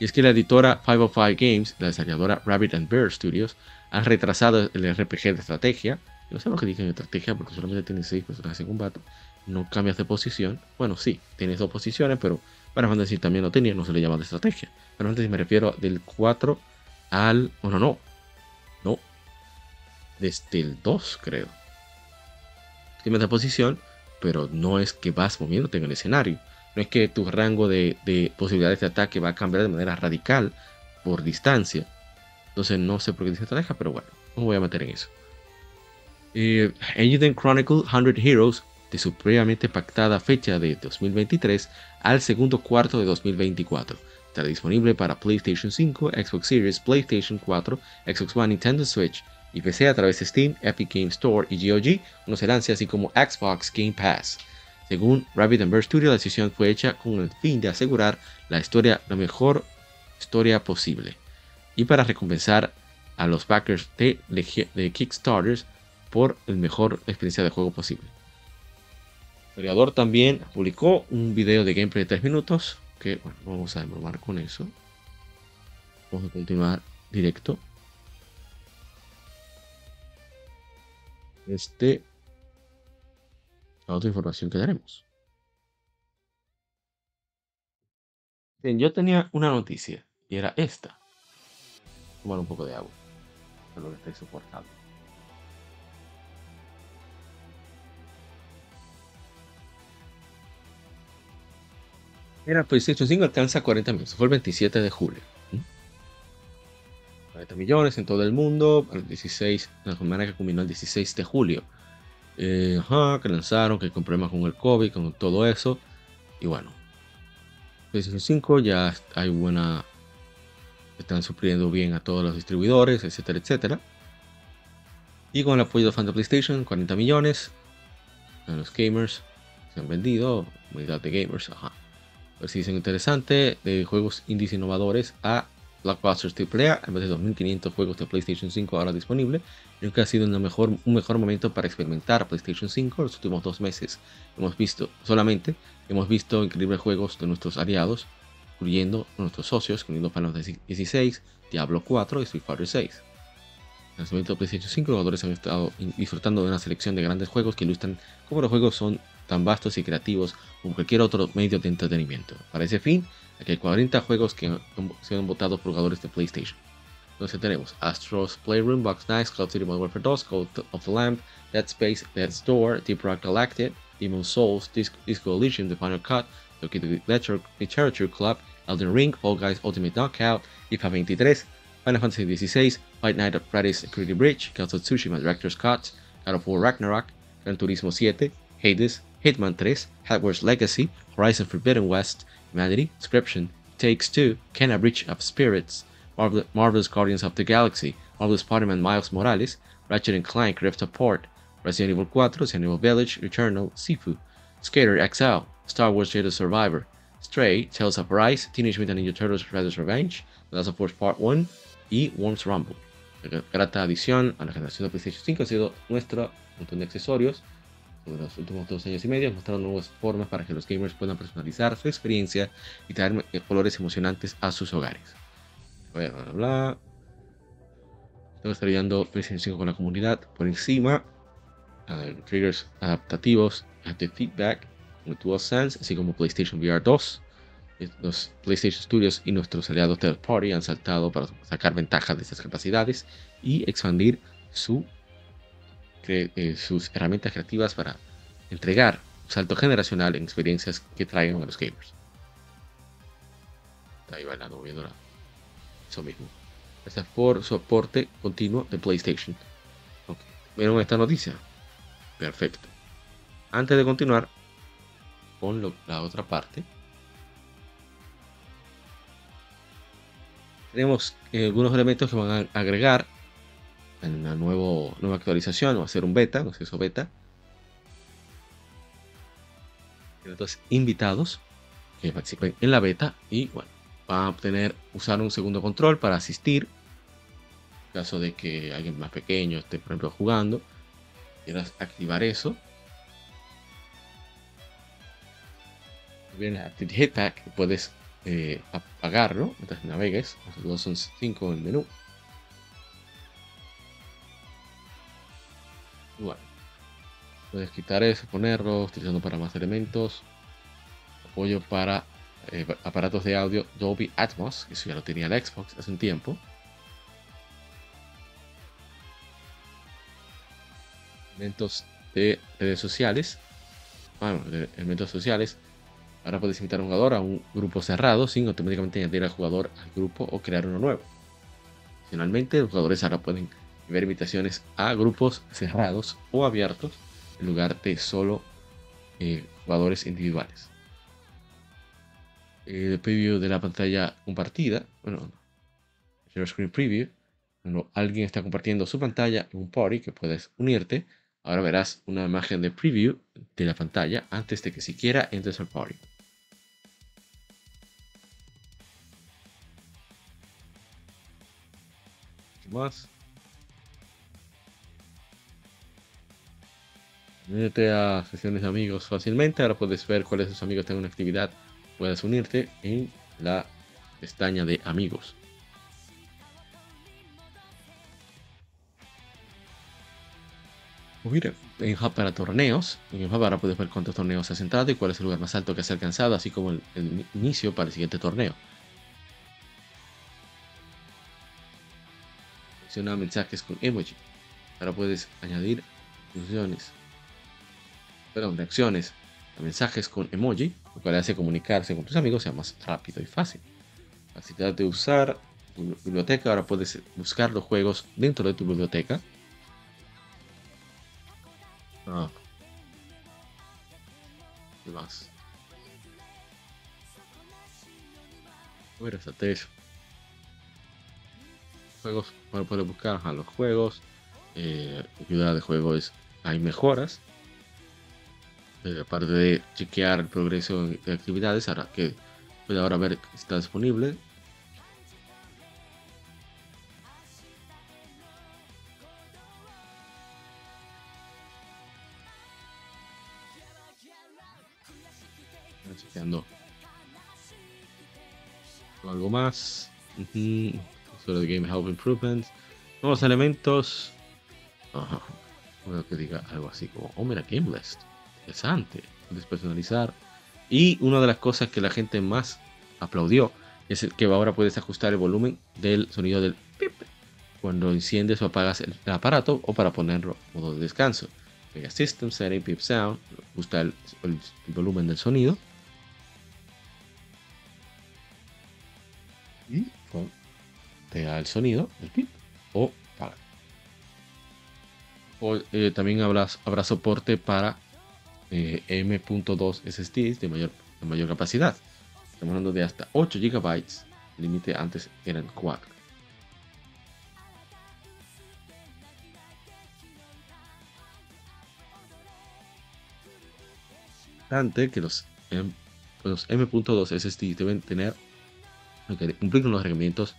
Y es que la editora 505 Games, la desarrolladora Rabbit and Bear Studios, han retrasado el RPG de estrategia. No sé lo que dicen estrategia porque solamente tiene 6 personajes en combate. No cambias de posición. Bueno, sí, tienes dos posiciones, pero para Fantasy también lo tenía, no se le llama de estrategia. Pero antes me refiero del 4 al. Bueno, no. No. Desde el 2, creo. Tienes de posición, pero no es que vas moviéndote en el escenario. No es que tu rango de, posibilidades de ataque va a cambiar de manera radical por distancia. Entonces no sé por qué dice estrategia, pero bueno, no voy a meter en eso. Eh, Chronicle 100 Heroes de su previamente pactada fecha de 2023 al segundo cuarto de 2024. Estará disponible para PlayStation 5, Xbox Series, PlayStation 4, Xbox One, Nintendo Switch y PC a través de Steam, Epic Game Store y GOG, no serán así como Xbox Game Pass. Según Rabbit and Bird Studio, la decisión fue hecha con el fin de asegurar la historia, la mejor historia posible, y para recompensar a los backers de, de Kickstarters por el mejor experiencia de juego posible. El creador también publicó un video de gameplay de 3 minutos, que vamos a demormar con eso. Vamos a continuar directo. Este la otra información que daremos. Bien, yo tenía una noticia y era esta. Tomar un poco de agua. Es lo que estoy soportando. Era PlayStation 5 alcanza 40 millones. Fue el 27 de julio. 40 millones en todo el mundo. El 16, la semana que culminó el 16 de julio. Eh, que lanzaron, que con problemas con el COVID, con todo eso. Y bueno, PlayStation 5 ya hay buena. Están supliendo bien a todos los distribuidores, etcétera, etcétera. Y con el apoyo de fans de PlayStation, 40 millones. A los gamers se han vendido, unidad de gamers, ajá ver si dicen interesante, de juegos indies innovadores a blockbusters AAA, en vez de 2500 juegos de PlayStation 5 ahora disponible. Creo que ha sido un mejor, un mejor momento para experimentar PlayStation 5 los últimos dos meses. Hemos visto, solamente, hemos visto increíbles juegos de nuestros aliados, incluyendo nuestros socios, incluyendo Final Fantasy 16, Diablo 4 y Street Fighter 6. En el lanzamiento de PlayStation 5, los jugadores han estado disfrutando de una selección de grandes juegos que ilustran cómo los juegos son tan vastos y creativos como cualquier otro medio de entretenimiento. Para ese fin, aquí hay 40 juegos que han sido votados por jugadores de PlayStation. Entonces tenemos Astro's Playroom, Box Nights, Call of Duty Modern Warfare 2, Call of the Lamp, Dead Space, Dead's Door, Deep Rock Galactic, Demon Souls, Disco, Disco Elysium, The Final Cut, Tokyo Literature Club, Elden Ring, Fall Guys Ultimate Knockout, IFA 23, Final Fantasy XVI, Fight Night at Freddy's Security Breach, Ghost of Tsushima Director's Cut, God of War Ragnarok, Gran Turismo 7, Hades, Hitman 3, Hogwarts Legacy, Horizon Forbidden West, Humanity, Inscription, Takes Two, Kenna Breach of Spirits, Marvel Marvel's Guardians of the Galaxy, Marvel's Spider-Man Miles Morales, Ratchet & Clank Rift Apart, Resident Evil 4, Resident Evil Village, Returnal, Sifu, Skater XL, Star Wars Jedi Survivor, Stray, Tales of Rise, Teenage Mutant Ninja Turtles Shredder's Revenge, The Last of Us Part 1 y Worms Rumble. Grata adición a la generación de PlayStation 5 ha sido nuestro montón de accesorios de los últimos dos años y medio, mostrando nuevas formas para que los gamers puedan personalizar su experiencia y traer eh, colores emocionantes a sus hogares. Bla, bla, bla. Estamos estudiando PlayStation 5 con la comunidad por encima. Uh, triggers adaptativos, de feedback, DualSense, así como PlayStation VR 2. Los PlayStation Studios y nuestros aliados third party han saltado para sacar ventaja de estas capacidades y expandir su eh, sus herramientas creativas para entregar un salto generacional en experiencias que traigan a los gamers. Está ahí bailando, viendo Eso mismo. Gracias por soporte continuo de PlayStation. Ok. ¿Vieron esta noticia? Perfecto. Antes de continuar con la otra parte, tenemos eh, algunos elementos que van a agregar en una nuevo, nueva actualización o hacer un beta, no sé eso beta. Dos invitados que participen en la beta y bueno, van a obtener, usar un segundo control para asistir. En caso de que alguien más pequeño esté, por ejemplo, jugando, quieras activar eso. Viene Active Hitpack, puedes eh, apagarlo mientras navegues. Los son 5 en el menú. Bueno, puedes quitar eso, ponerlo, utilizando para más elementos. Apoyo para eh, aparatos de audio Dolby Atmos, que eso ya lo tenía el Xbox hace un tiempo. Elementos de redes sociales. Bueno, de elementos sociales. Ahora puedes invitar a un jugador a un grupo cerrado sin automáticamente añadir al jugador al grupo o crear uno nuevo. Finalmente, los jugadores ahora pueden ver invitaciones a grupos cerrados o abiertos en lugar de solo eh, jugadores individuales. El preview de la pantalla compartida, bueno, share screen preview, cuando alguien está compartiendo su pantalla en un party que puedes unirte, ahora verás una imagen de preview de la pantalla antes de que siquiera entres al party. ¿Qué más? Únete a sesiones de amigos fácilmente. Ahora puedes ver cuáles de tus amigos tienen una actividad. Puedes unirte en la pestaña de amigos. Mira, en Hub para torneos. En Hub ahora puedes ver cuántos torneos has entrado y cuál es el lugar más alto que has alcanzado, así como el, el inicio para el siguiente torneo. Selecciona mensajes con emoji. Ahora puedes añadir funciones perdón, reacciones a mensajes con emoji, lo cual hace comunicarse con tus amigos sea más rápido y fácil. Facilidad de usar tu biblioteca, ahora puedes buscar los juegos dentro de tu biblioteca. Ah. ¿Qué más? Bueno, Juegos, para poder buscar a los juegos. Eh, ayuda de juegos, hay mejoras eh, aparte de chequear el progreso de actividades, ahora que puede ahora ver que está disponible. Chequeando algo más. Sobre el Game Help Improvements. Nuevos elementos. Ajá. que diga algo así como, oh mira, Game List interesante, despersonalizar. Y una de las cosas que la gente más aplaudió es que ahora puedes ajustar el volumen del sonido del pip cuando enciendes o apagas el, aparato o para ponerlo en modo de descanso. Mega System Setting Pip Sound, ajusta el, volumen del sonido. Y te da el sonido del pip o para. O, eh, también habrá, habrá soporte para eh, M.2 SSDs de mayor, de mayor capacidad. Estamos hablando de hasta 8 GB. El límite antes eran 4. Importante que los, los M.2 SSD deben tener cumplir con los requerimientos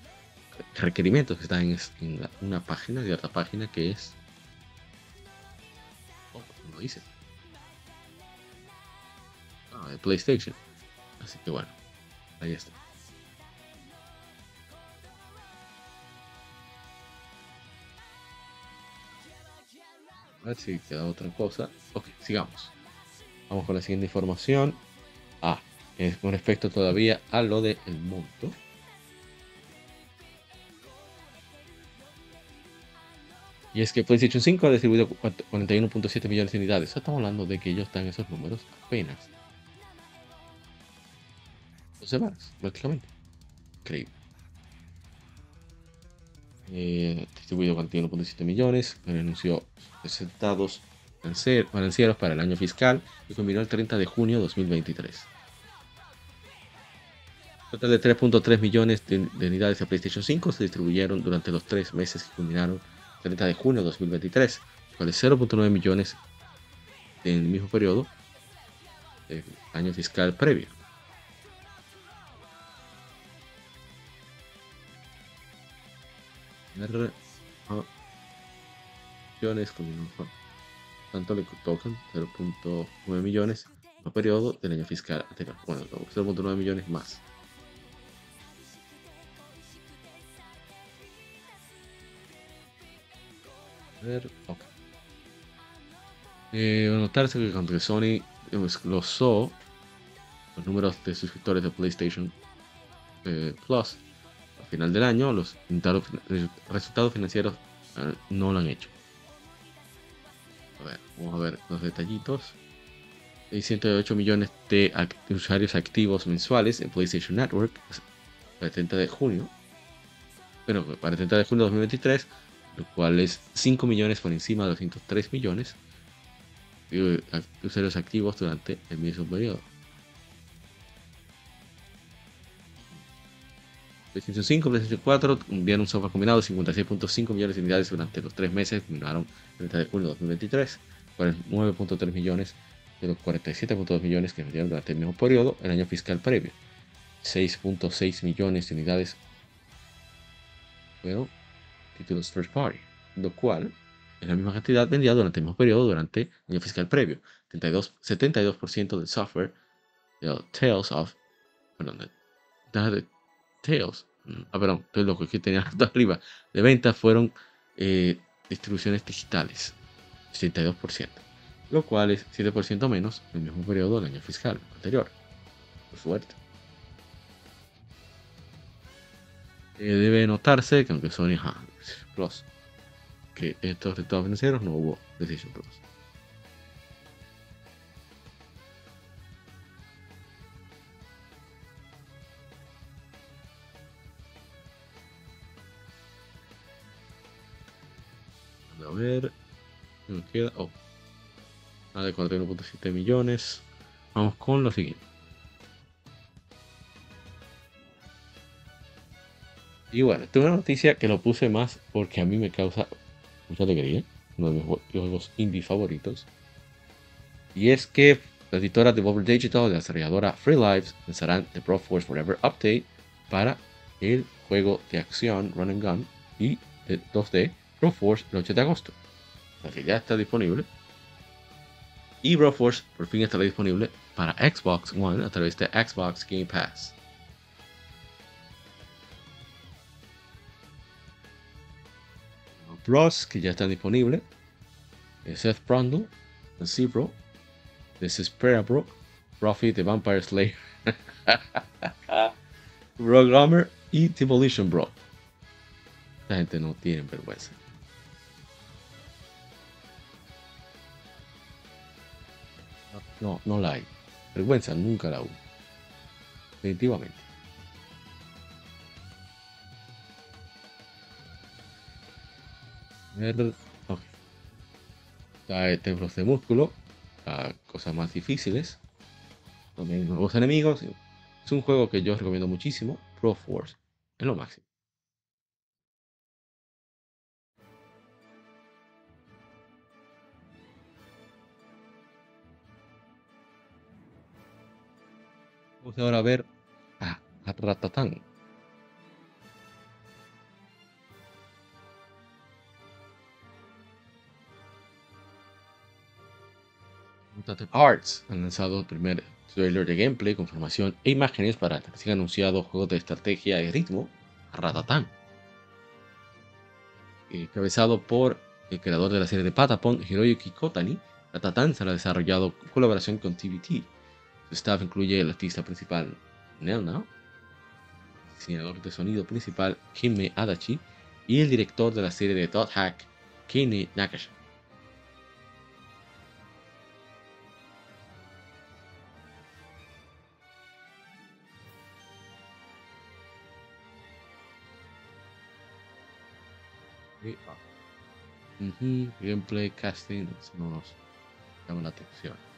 requerimientos que están en, una página otra página que es lo dice de PlayStation. Así que bueno, ahí está. A ver si queda otra cosa. Ok, sigamos. Vamos con la siguiente información. Ah, es con respecto todavía a lo del el monto. Y es que PlayStation 5 ha distribuido 41.7 millones de unidades. Estamos hablando de que ellos están esos números apenas semanas, prácticamente. Increíble. eh, distribuido 41.7 millones, anunció resultados financieros para el año fiscal y culminó el 30 de junio de 2023. total de 3.3 millones de, unidades de PlayStation 5 se distribuyeron durante los tres meses que culminaron el 30 de junio de 2023, cuales 0.9 millones en el mismo periodo del año fiscal previo. Millones tanto le tocan 0.9 millones el periodo del año fiscal anterior. Bueno, 0.9 millones más. A ver, ok. Eh, notarse que cuando Sony desglosó los números de suscriptores de PlayStation eh, Plus final del año, los resultados financieros eh, no lo han hecho. Vamos a ver los detallitos. Hay 108 millones de usuarios activos mensuales en PlayStation Network para el 30 de junio. Bueno, para el 30 de junio de 2023, lo cual es 5 millones por encima de 203 millones de usuarios activos durante el mismo periodo. PlayStation 5, PlayStation 4 envían un software combinado de 56.5 millones de unidades durante los tres meses, terminaron el 30 de junio de 2023, 9.3 millones de los 47.2 millones que vendieron durante el mismo periodo, el año fiscal previo. 6.6 millones de unidades fueron títulos first party, lo cual es la misma cantidad vendida durante el mismo periodo durante el año fiscal previo. 72, 72% del software de Tales of, perdón, de, Tales, ah, perdón, estoy loco, es que tenía arriba, de ventas fueron eh, distribuciones digitales, 72%, lo cual es 7% menos en el mismo periodo del año fiscal anterior. Por suerte. Eh, debe notarse que aunque Sony Plus que estos resultados financieros no hubo Decision Plus. Ver, me queda. Oh, nada de 41.7 millones. Vamos con lo siguiente. Y bueno, tengo una noticia que lo puse más porque a mí me causa mucha alegría, uno de mis juegos indie favoritos. Y es que la editora de Devolver Digital y la desarrolladora Free Lives lanzarán The Pro Force Forever Update para el juego de acción Run and Gun y de 2D Pro Force el 8 de agosto. O que ya está disponible. Y Pro Force por fin estará disponible para Xbox One a través de Xbox Game Pass. Bros, que ya están disponibles. Seth Brundle, The Zebro, Desesperable, Profit, The Vampire Slayer, Programmer y Demolition Bro. La gente no tiene vergüenza. No, no la hay. Vergüenza nunca la hubo. Definitivamente. Okay. templos de músculo. cosas más difíciles. También nuevos enemigos. Es un juego que yo recomiendo muchísimo. Pro Force. Es lo máximo. Vamos ahora a ver a, a Ratatán. Arts han lanzado el primer trailer de gameplay con información e imágenes para el recién anunciado juego de estrategia y ritmo, Ratatán. Encabezado por el creador de la serie de Patapon, Hiroyuki Kotani, Ratatán será desarrollado en colaboración con TBT. Su staff incluye el artista principal Nelna, el diseñador de sonido principal Kimi Adachi y el director de la serie de Dot Hack, Kini Nakasha. Gameplay casting no nos llama la atención.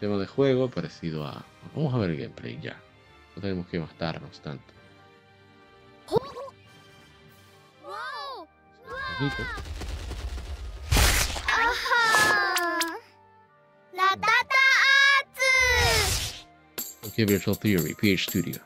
Tema de juego parecido a. Vamos a ver el gameplay ya. No tenemos que bastarnos tanto. Okay, Virtual Theory, PH Studio.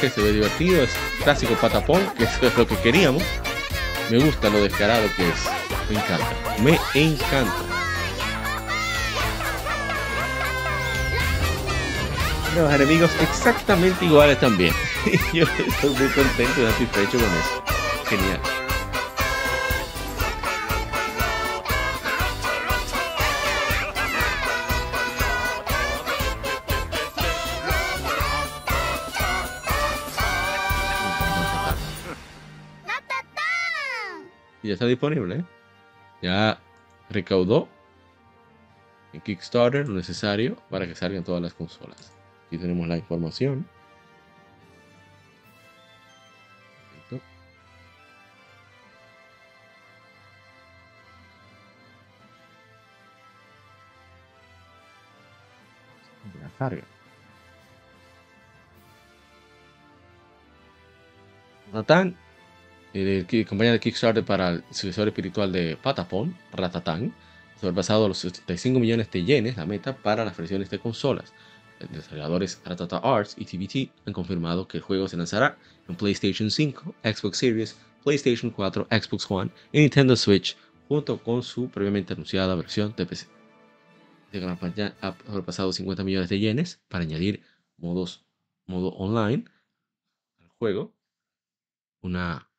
Personaje se ve divertido, es clásico patapón, que eso es lo que queríamos. Me gusta lo descarado que es. Me encanta. Me encanta. Los enemigos exactamente iguales también. Yo estoy muy contento y satisfecho con eso. Genial. Está disponible. ¿eh? Ya recaudó en Kickstarter lo necesario para que salgan todas las consolas. Aquí tenemos la información. La carga. Natán el, el, campaña de Kickstarter para el sucesor espiritual de Patapon, Ratatán, sobrepasado los 75 millones de yenes, la meta para las versiones de consolas. Los desarrolladores Ratata Arts y TBT han confirmado que el juego se lanzará en PlayStation 5, Xbox Series, PlayStation 4, Xbox One y Nintendo Switch, junto con su previamente anunciada versión de PC. La campaña ha sobrepasado 50 millones de yenes para añadir modos, modo online al juego, una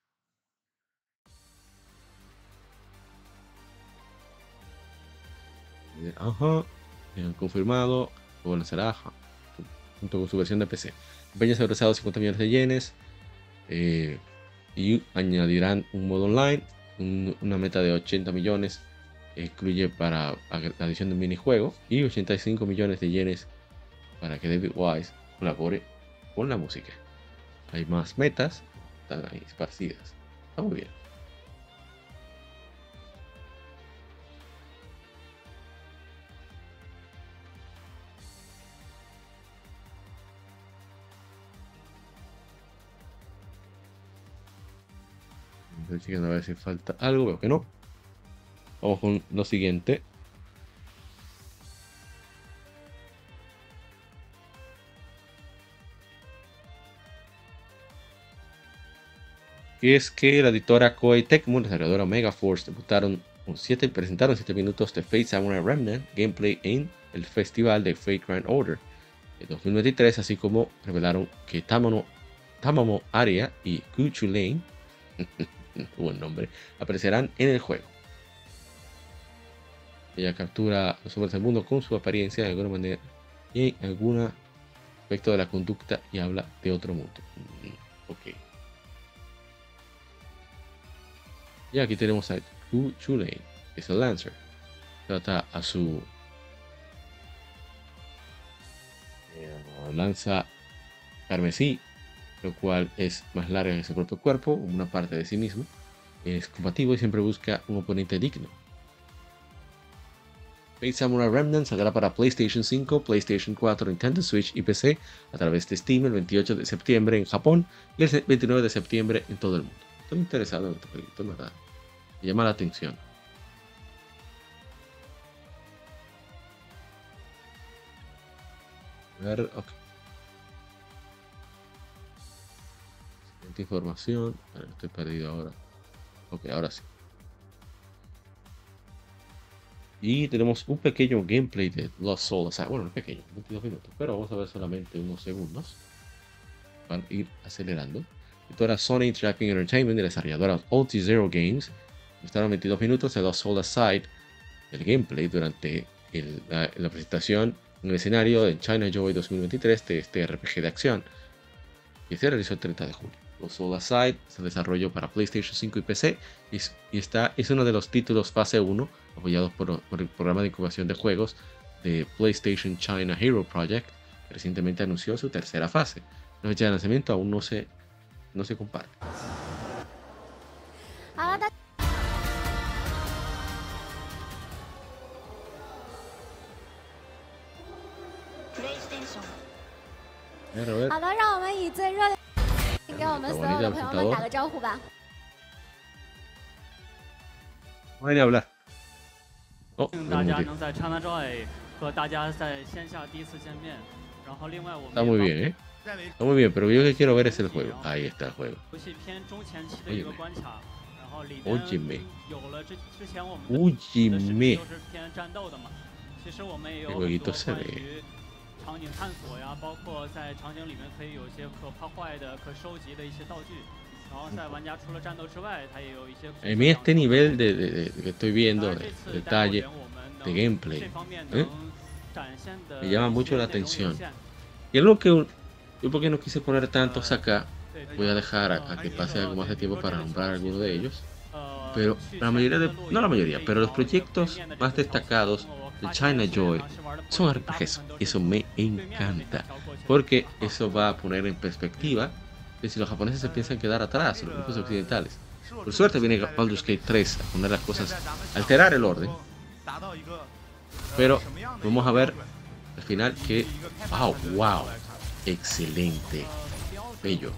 Ajá. Han confirmado. Bueno, será junto con su versión de PC. Se ha procesado 50 millones de yenes. eh, y añadirán un modo online. un- una meta de 80 millones. que incluye para la adición de un minijuego. Y 85 millones de yenes para que David Wise colabore con la música. Hay más metas. Están ahí esparcidas. Está muy bien. Estoy chequeando a ver si falta algo, veo que no. Vamos con lo siguiente. Que es que la editora Koei Tecmo y la desarrolladora Megaforce debutaron con siete, presentaron 7 minutos de Fate Samurai Remnant gameplay en el festival de Fate Grand Order de 2023, así como revelaron que Tamamo, Tamamo Aria y Guchu Lane buen nombre, aparecerán en el juego. Ella captura los hombres del mundo con su apariencia de alguna manera y en algún aspecto de la conducta y habla de otro mundo. Mm, ok. Y aquí tenemos a Gu Chulane, que es el Lancer. Trata a su eh, lanza carmesí lo cual es más larga que su propio cuerpo, una parte de sí mismo. Es combativo y siempre busca un oponente digno. Fate Samurai Remnant saldrá para PlayStation 5, PlayStation 4, Nintendo Switch y PC a través de Steam el 28 de septiembre en Japón y el 29 de septiembre en todo el mundo. Estoy interesado en este proyecto, verdad. Me llama la atención. A ver, ok. Siguiente información. Estoy perdido ahora. Ok, ahora sí. Y tenemos un pequeño gameplay de Lost Soul. O sea, bueno, pequeño, 22 minutos. Pero vamos a ver solamente unos segundos. Van a ir acelerando. editora Sony Interactive Entertainment y desarrolladora OT Zero Games mostraron 22 minutos de dos Soul Aside del gameplay durante el- la, la presentación en el escenario de China Joy 2023 de este RPG de acción que se realizó el 30 de julio. Los Soul Aside se desarrolló para PlayStation 5 y PC y, es- y está, es uno de los títulos fase 1 apoyados por, por el programa de incubación de juegos de PlayStation China Hero Project que recientemente anunció su tercera fase. La fecha de lanzamiento aún no se, no se comparte. 好了，大 Eh, Robert, 好的，让我们以最热烈给我们所有的朋友们打个招呼吧。 no hay ni hablar. Oh, 欢迎 me 大家 muteé. 能在 ChinaJoy 和大家在线下第一次见面。然后另外我们 Está muy bien, ¿eh? Está muy bien, pero yo lo que quiero ver es el juego. Ahí está el juego. 游戏偏中前期的一个关卡，然后里 Óyeme 面有了之之前我们的 Óyeme 都是偏战斗的嘛。其实我们也有 El 很 jueguito 多 se 关 ve 于 场景探索呀，包括在场景里面可以有一些可破坏的、可收集的一些道具。然后在玩家除了战斗之外，它也有一些。 A mí este nivel de, de- de- que estoy viendo, 当然 de 这次 detalle, 待会儿我们 de 能 gameplay, 这方面 ¿eh? 能展现的 Me llama 一 mucho 些 la 内容有 atención. 限 Y algo que un- yo porque no quise poner tantos acá, 对 voy a dejar a, a que 呃 pase algo más de tiempo para nombrar alguno de ellos. 呃 Pero 去 la mayoría de, 前面的 no la 路 mayoría, 可以 pero los 找一个 proyectos 对面的 más 这个条 destacados China Joy son RPGs eso me encanta porque eso va a poner en perspectiva de si los japoneses se piensan quedar atrás, los grupos occidentales. Por suerte viene Baldur's Gate 3 a poner las cosas, alterar el orden. Pero vamos a ver al final que, wow, wow, excelente, bello.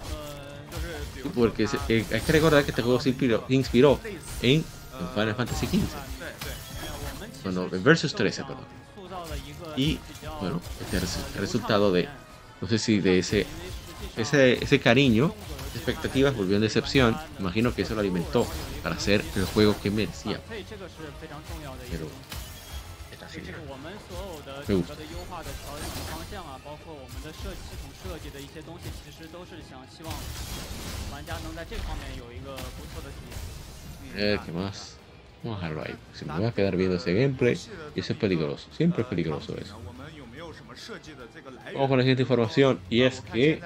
Porque eh, hay que recordar que este juego se inspiró, inspiró en Final Fantasy XV bueno, versus 13, eh, perdón. Y bueno, este resultado de, no sé si de ese, ese, ese cariño, expectativas volvió en decepción. Imagino que eso lo alimentó para hacer el juego que merecía. Pero me gusta. Eh, ¿qué más? Vamos a dejarlo ahí. Si me voy a quedar viendo ese gameplay, y eso es peligroso. Siempre es peligroso eso. Vamos con la siguiente información, y es que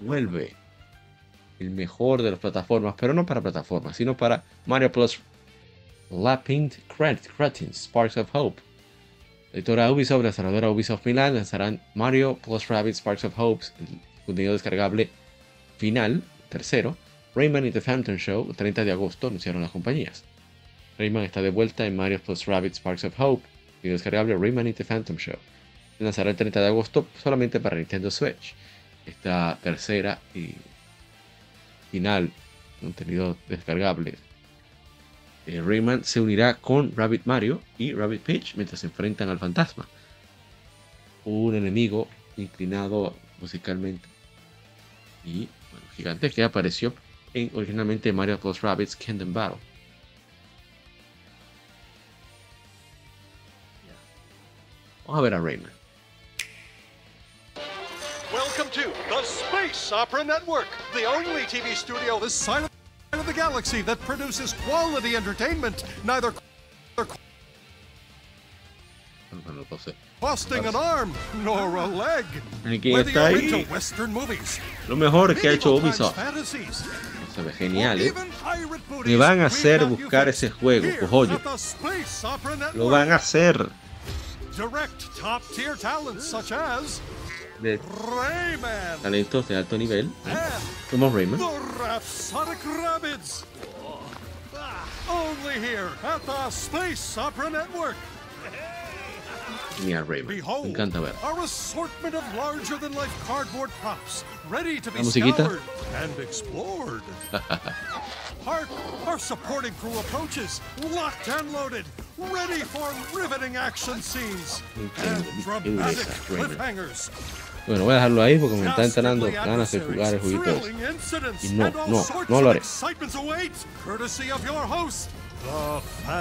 vuelve el mejor de las plataformas, pero no para plataformas, sino para Mario Plus Lapping Cretins, Sparks of Hope. La editora Ubisoft, la desarrolladora Ubisoft Milan lanzarán Mario Plus Rabbids Sparks of Hope, el contenido descargable final, tercero, Rayman y The Phantom Show, el 30 de agosto, anunciaron las compañías. Rayman está de vuelta en Mario Plus Rabbids Sparks of Hope, y descargable Rayman y The Phantom Show. Se lanzará el 30 de agosto solamente para Nintendo Switch. Esta tercera y final contenido descargable. Eh, Rayman se unirá con Rabbit Mario y Rabbit Peach mientras se enfrentan al fantasma. Un enemigo inclinado musicalmente y bueno, gigante que apareció en originalmente Mario Plus Rabbids Kingdom Battle. Vamos a ver a Rayman. Welcome to the Space Opera Network, the only TV studio this side of the galaxy that produces quality entertainment, neither costing an arm nor a leg. Aquí Whether está you're ahí into Western movies, lo mejor que ha hecho Ubisoft. Se ve genial, ¿eh? Me van a hacer buscar ese juego, cojollo. Lo van a hacer. De talentos de alto nivel. ¿eh? Como Rayman. Network. Genial Rayman. Me encanta ver. our assortment of larger-than-life cardboard props, ready to be La musiquita. and. Hark! Our supporting crew approaches, locked and loaded, ready for riveting action scenes and Increíble, dramatic cliffhangers. Bueno, voy a dejarlo ahí porque me está entrando ganas de jugar el incidents, Y no, and no, no lo of haré.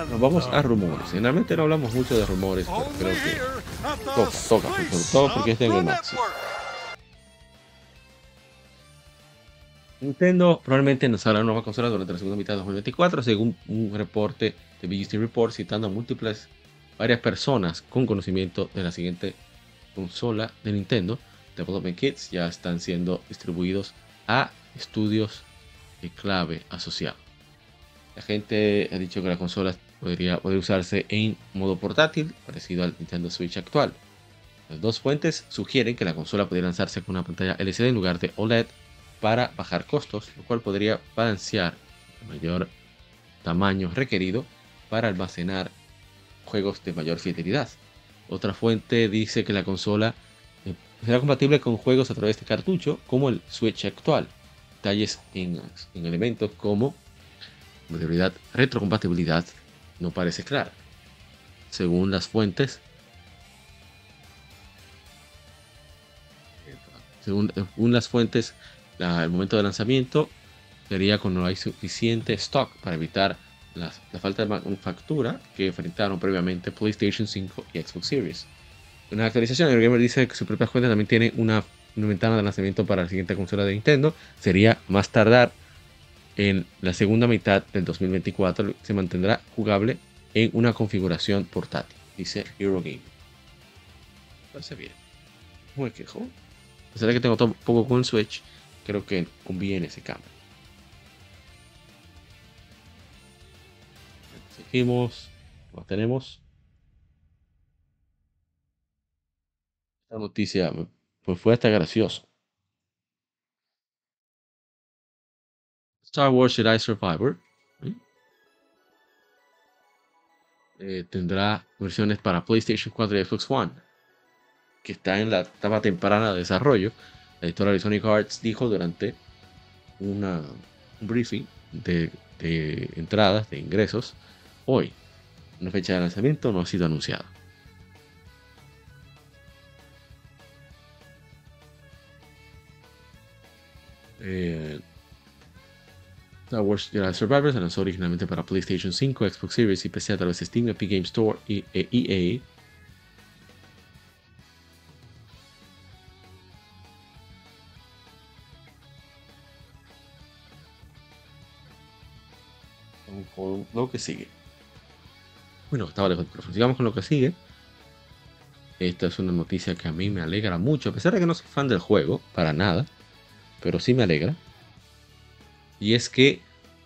Nos vamos a rumores. Generalmente no hablamos mucho de rumores, pero creo toca, toca, todo porque este es en el. Network. Nintendo probablemente nos hará una nueva consola durante la segunda mitad de 2024, según un reporte de BGC Report citando a múltiples, varias personas con conocimiento de la siguiente consola de Nintendo. Development Kits ya están siendo distribuidos a estudios de clave asociados. La gente ha dicho que la consola podría poder usarse en modo portátil, parecido al Nintendo Switch actual. Las dos fuentes sugieren que la consola podría lanzarse con una pantalla LCD en lugar de OLED para bajar costos, lo cual podría balancear el mayor tamaño requerido para almacenar juegos de mayor fidelidad. Otra fuente dice que la consola eh, será compatible con juegos a través de cartucho como el Switch actual. Detalles en, en elementos como compatibilidad, retrocompatibilidad no parece clara. Según las fuentes, según, las fuentes, el momento de lanzamiento sería cuando no hay suficiente stock para evitar la, falta de manufactura que enfrentaron previamente PlayStation 5 y Xbox Series. Una actualización, el gamer dice que su propia cuenta también tiene una, una ventana de lanzamiento para la siguiente consola de Nintendo. Sería más tardar en la segunda mitad del 2024 se mantendrá jugable en una configuración portátil, dice Eurogame. Parece bien. Muy quejo. A pesar de que tengo todo poco con Switch, creo que conviene ese cambio. Seguimos. Lo tenemos. Esta noticia pues fue hasta gracioso. Star Wars Jedi Survivor eh, tendrá versiones para PlayStation 4 y Xbox One, que está en la etapa temprana de desarrollo. La editora de Sonic Arts dijo durante una, un briefing de, de entradas, de ingresos, hoy. Una fecha de lanzamiento no ha sido anunciada. Eh, Star Wars Jedi Survivor se lanzó originalmente para PlayStation 5, Xbox Series y PC a través de Steam, Epic Game Store y EA. Vamos con lo que sigue. Bueno, estaba lejos del Sigamos con lo que sigue. Esta es una noticia que a mí me alegra mucho, a pesar de que no soy fan del juego, para nada, pero sí me alegra y es que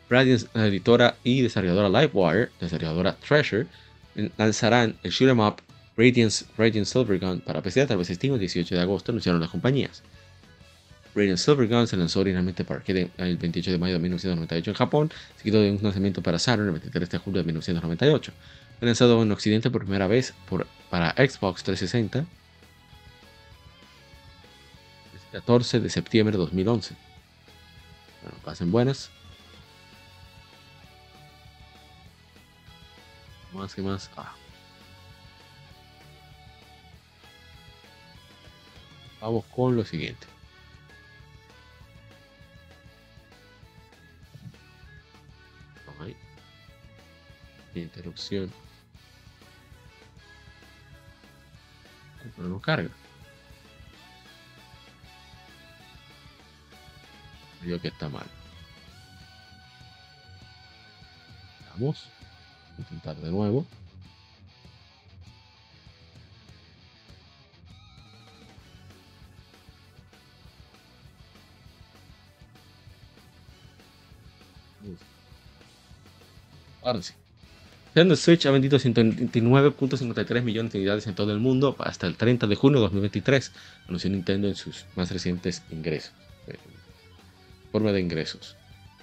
Radiance, la editora y desarrolladora Livewire, desarrolladora Treasure, lanzarán el shoot 'em up Radiance, Radiance Silvergun para PC a través de Steam el 18 de agosto, anunciaron las compañías. Radiant Silvergun se lanzó originalmente para arcade el 28 de mayo de 1998 en Japón, seguido de un lanzamiento para Saturn el 23 de julio de 1998. Fue lanzado en Occidente por primera vez para Xbox 360 el 14 de septiembre de 2011. Bueno, pasen buenas. Más que más. Ah. Vamos con lo siguiente. Ahí. Interrupción. Pero no carga. Digo que está mal. Vamos. Intentar de nuevo. Ahora sí. Nintendo Switch ha vendido 129.53 millones de unidades en todo el mundo hasta el 30 de junio de 2023, anunció Nintendo en sus más recientes ingresos forma de ingresos.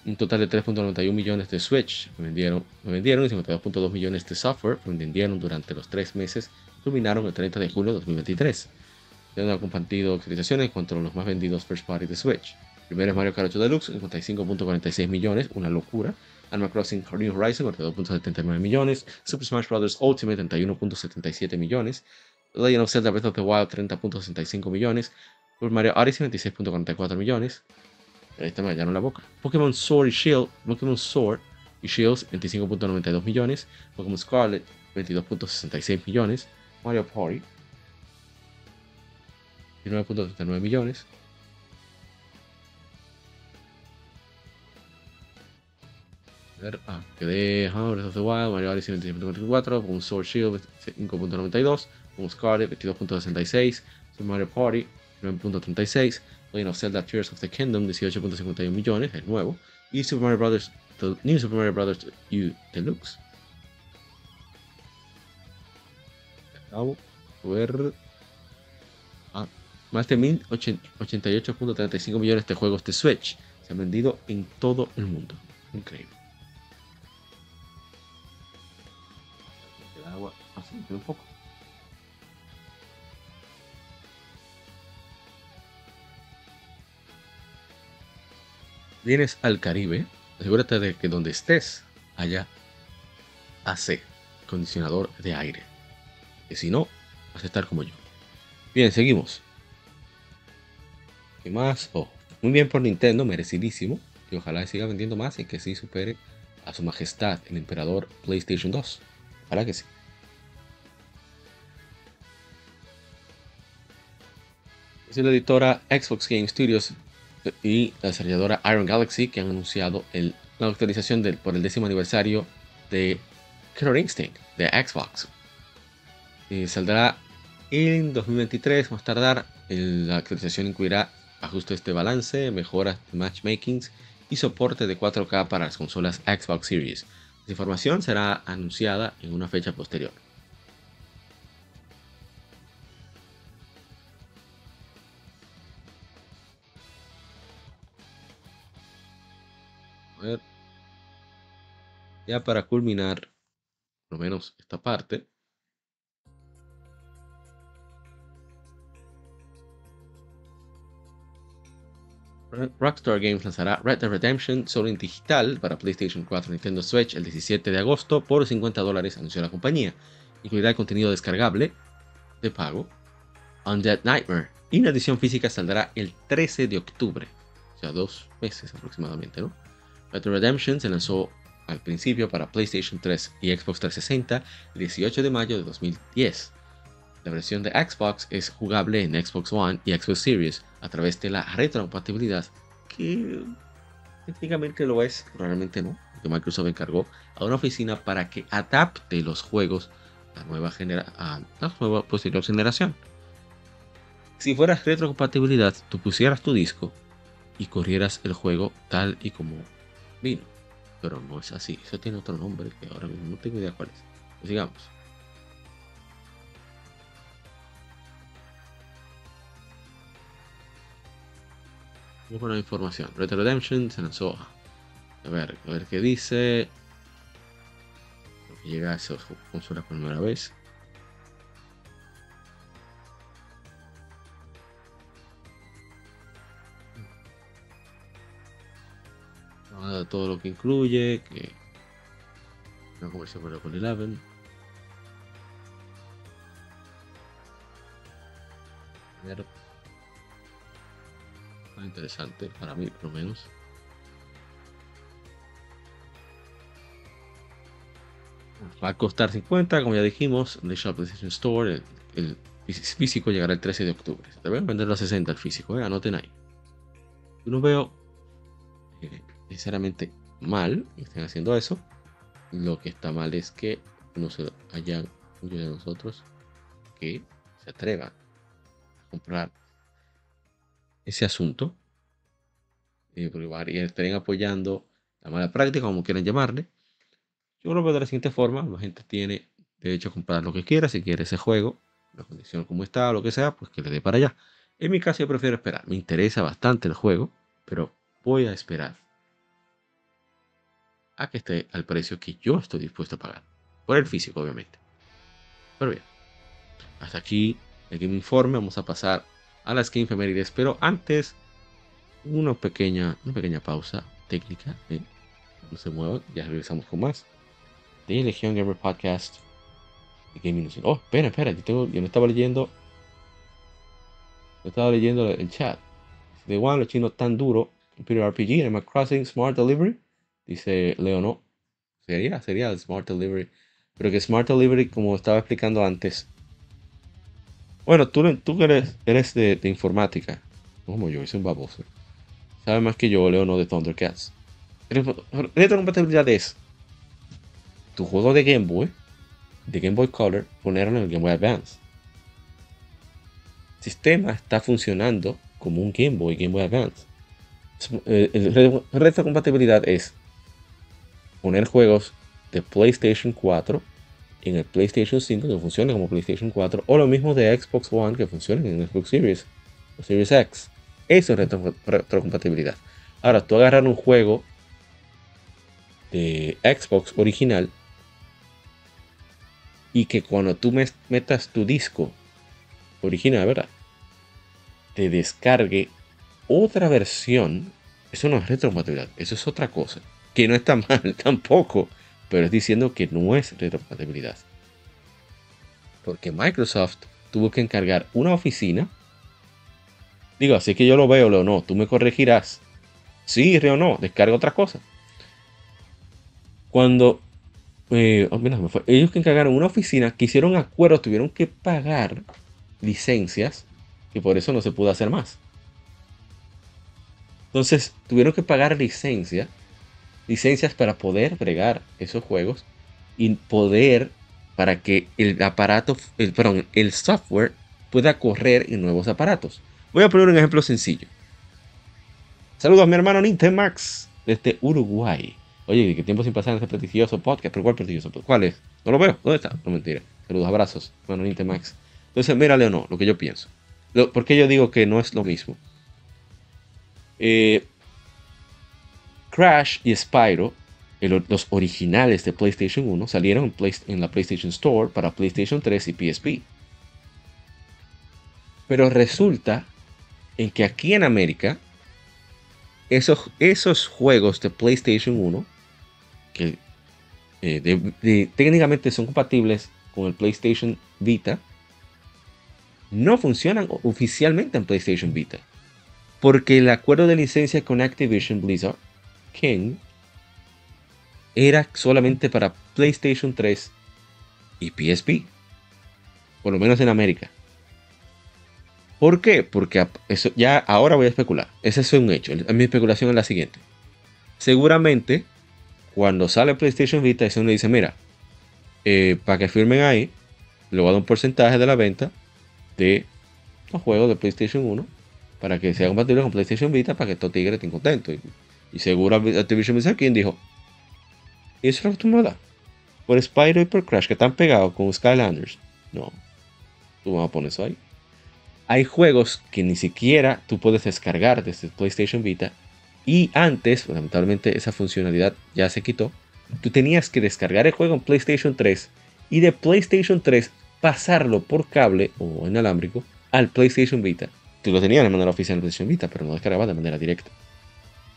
Un total de 3.91 millones de Switch vendieron, vendieron y 52.2 millones de software vendieron durante los tres meses culminaron el 30 de julio de 2023. Ya han compartido actualizaciones en cuanto a los más vendidos first party de Switch. Primero es Mario Kart 8 Deluxe, 55.46 millones, una locura. Animal Crossing New Horizon, 42.79 millones. Super Smash Bros. Ultimate, 31.77 millones. Legend of Zelda Breath of the Wild, 30.65 millones. Super Mario Odyssey, 26.44 millones. Ahí está, me hallaron la boca. Pokémon Sword y Shield, Pokémon Sword y Shields 25.92 millones. Pokémon Scarlet 22.66 millones. Mario Party 19.39 millones. ah, que de Breath of the Wild, Mario Odyssey 26.44, con Sword Shield 5.92, con Scarlet 22.66, Super Mario Party 9.36, Legend of Zelda Tears of the Kingdom 18.51 millones, el nuevo, y Super Mario Bros. New Super Mario Bros. U Deluxe. Acabo de ver ah, más de 1088.35 millones de juegos de Switch se han vendido en todo el mundo. Increíble. El agua así, un poco. Vienes al Caribe, asegúrate de que donde estés haya AC, acondicionador de aire. Que si no, vas a estar como yo. Bien, seguimos. ¿Qué más? Oh, muy bien por Nintendo, merecidísimo. Y ojalá siga vendiendo más y que sí supere a su majestad, el emperador PlayStation 2. Ojalá que sí. Es la editora Xbox Game Studios y la desarrolladora Iron Galaxy que han anunciado la actualización del, por el décimo aniversario de Killer Instinct de Xbox. Y saldrá en 2023, más tardar. La actualización incluirá ajustes de balance, mejoras de matchmakings y soporte de 4K para las consolas Xbox Series. La información será anunciada en una fecha posterior. Ya para culminar, por lo menos esta parte, Rockstar Games lanzará Red Dead Redemption solo en digital para PlayStation 4 y Nintendo Switch el 17 de agosto por 50 dólares, anunció la compañía. Incluirá contenido descargable de pago, Undead Nightmare, y la edición física saldrá el 13 de octubre, o sea, dos meses aproximadamente. Red Dead Redemption se lanzó al principio para PlayStation 3 y Xbox 360 el 18 de mayo de 2010. La versión de Xbox es jugable en Xbox One y Xbox Series a través de la retrocompatibilidad, que técnicamente lo es, realmente no, que Microsoft encargó a una oficina para que adapte los juegos a la nueva, genera a la nueva posterior generación. Si fuera retrocompatibilidad, tú pusieras tu disco y corrieras el juego tal y como vino. Pero no es así, eso tiene otro nombre que ahora mismo no tengo idea cuál es. Sigamos. Vamos con la información. Red Redemption se lanzó. A ver, a ver qué dice. Llega a esa consola por primera vez. Todo lo que incluye, que una conversión para con 11. A ver, interesante para mí, por lo menos. Va a costar 50, como ya dijimos, en el Shop PlayStation Store. El, físico llegará el 13 de octubre. Se deben vender los 60 el físico, ¿eh? anoten ahí. Yo no veo eh, sinceramente mal que estén haciendo eso. Lo que está mal es que no se hayan muchos de nosotros que se atrevan a comprar ese asunto. Eh, porque apoyando la mala práctica, como quieran llamarle. Yo lo veo de la siguiente forma: la gente tiene derecho a comprar lo que quiera, si quiere ese juego, la condición como está, lo que sea, pues que le dé para allá. En mi caso, yo prefiero esperar. Me interesa bastante el juego, pero voy a esperar a que esté al precio que yo estoy dispuesto a pagar. Por el físico, obviamente. Pero bien, hasta aquí el Game Informe. Vamos a pasar a las Game Femérides. Pero antes, una pequeña, una pequeña pausa técnica. ¿eh? No se muevan, ya regresamos con más. De Legion Gamer Podcast. Gaming Oh, espera, espera, yo, tengo, yo no estaba leyendo. No estaba leyendo el chat. De One, los chinos tan duro. Imperial RPG, Animal Crossing, Smart Delivery. Dice Leo, no. Sería, sería el Smart Delivery. Pero que Smart Delivery, como estaba explicando antes. Bueno, tú, tú eres, eres de, informática. Como yo, soy un baboso. Sabe más que yo, Leo, no de Thundercats. Retrocompatibilidad es tu juego de Game Boy, de Game Boy Color, ponerlo en el Game Boy Advance. El sistema está funcionando como un Game Boy, Game Boy Advance. Eh, el retrocompatibilidad es poner juegos de PlayStation 4 en el PlayStation 5 que funcione como PlayStation 4 o lo mismo de Xbox One que funcione en Xbox Series o Series X. Eso es retrocompatibilidad. Ahora, tú agarrar un juego de Xbox original y que cuando tú metas tu disco original, ¿verdad? Te descargue otra versión. Eso no es retrocompatibilidad, eso es otra cosa. Que no está mal tampoco, pero es diciendo que no es retrocompatibilidad. Porque Microsoft tuvo que encargar una oficina Digo, así que yo lo veo o no, tú me corregirás. Sí, o no, descarga otra cosa. Cuando eh, oh, ellos que encargaron una oficina, que hicieron acuerdos, tuvieron que pagar licencias y por eso no se pudo hacer más. Entonces tuvieron que pagar licencias, licencias para poder bregar esos juegos y poder para que el aparato, el, perdón, el software pueda correr en nuevos aparatos. Voy a poner un ejemplo sencillo. Saludos a mi hermano Nintemax desde Uruguay. Oye, qué tiempo sin pasar en ese prestigioso podcast. ¿Pero cuál prestigioso ¿Cuál es? No lo veo. ¿Dónde está? No mentira. Saludos, abrazos, hermano Nintemax. Entonces, mírale o no, lo que yo pienso. ¿Por qué yo digo que no es lo mismo? Eh, Crash y Spyro, los originales de PlayStation 1, salieron en la PlayStation Store para PlayStation 3 y PSP. Pero resulta en que aquí en América, esos, esos juegos de PlayStation 1, que eh, técnicamente son compatibles con el PlayStation Vita, no funcionan oficialmente en PlayStation Vita. Porque el acuerdo de licencia con Activision Blizzard King era solamente para PlayStation 3 y PSP. Por lo menos en América. ¿Por qué? Porque eso ya ahora voy a especular. Ese es un hecho. Mi especulación es la siguiente. Seguramente, cuando sale PlayStation Vita, eso le dice, mira, eh, para que firmen ahí, le voy a dar un porcentaje de la venta de los juegos de PlayStation 1 para que sea compatible con PlayStation Vita para que estos tigres estén contentos. Seguro Activision Blizzard dijo, ¿y eso es lo que tú me das? Por Spyro y por Crash que están pegados con Skylanders. No, tú vas a poner eso ahí hay juegos que ni siquiera tú puedes descargar desde PlayStation Vita. Y antes, lamentablemente, esa funcionalidad ya se quitó. Tú tenías que descargar el juego en PlayStation 3 y de PlayStation 3 pasarlo por cable o inalámbrico al PlayStation Vita. Tú lo tenías de manera oficial en PlayStation Vita, pero no descargabas de manera directa.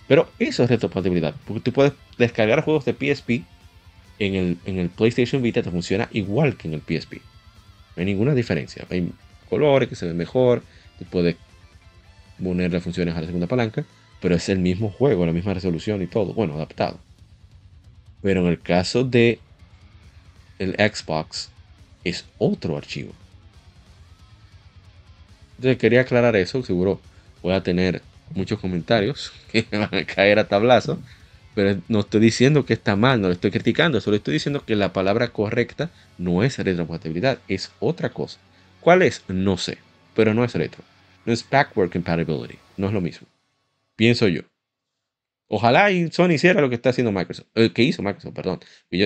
Pero eso es retrocompatibilidad, porque tú puedes descargar juegos de PSP en el, en el PlayStation Vita, te funciona igual que en el PSP. No hay ninguna diferencia. Hay colores, que se ve mejor, y puede ponerle funciones a la segunda palanca, pero es el mismo juego, la misma resolución y todo, bueno, adaptado. Pero en el caso de el Xbox es otro archivo. Entonces quería aclarar eso, seguro voy a tener muchos comentarios que van a caer a tablazo, pero no estoy diciendo que está mal, no lo estoy criticando, solo estoy diciendo que la palabra correcta no es retrocompatibilidad, es otra cosa. ¿Cuál es? No sé, pero no es retro. No es backward compatibility, no es lo mismo. Pienso yo. Ojalá Sony hiciera lo que está haciendo Microsoft, eh, que hizo Microsoft, perdón.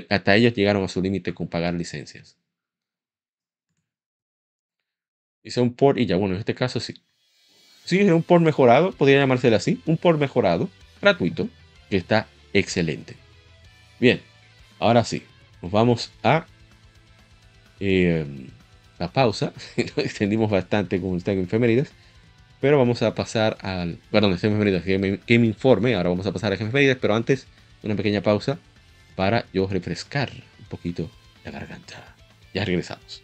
hasta ellos llegaron a su límite con pagar licencias. Hice un port y ya, bueno, en este caso sí. Sí, es un port mejorado, podría llamárselo así, un port mejorado, gratuito, que está excelente. Bien, ahora sí, nos vamos a eh, la pausa. Nos extendimos bastante con el en efemérides. Pero vamos a pasar al. Perdón, este efemérides, que me informe. Ahora vamos a pasar a efemérides. Pero antes, una pequeña pausa para yo refrescar un poquito la garganta. Ya regresamos.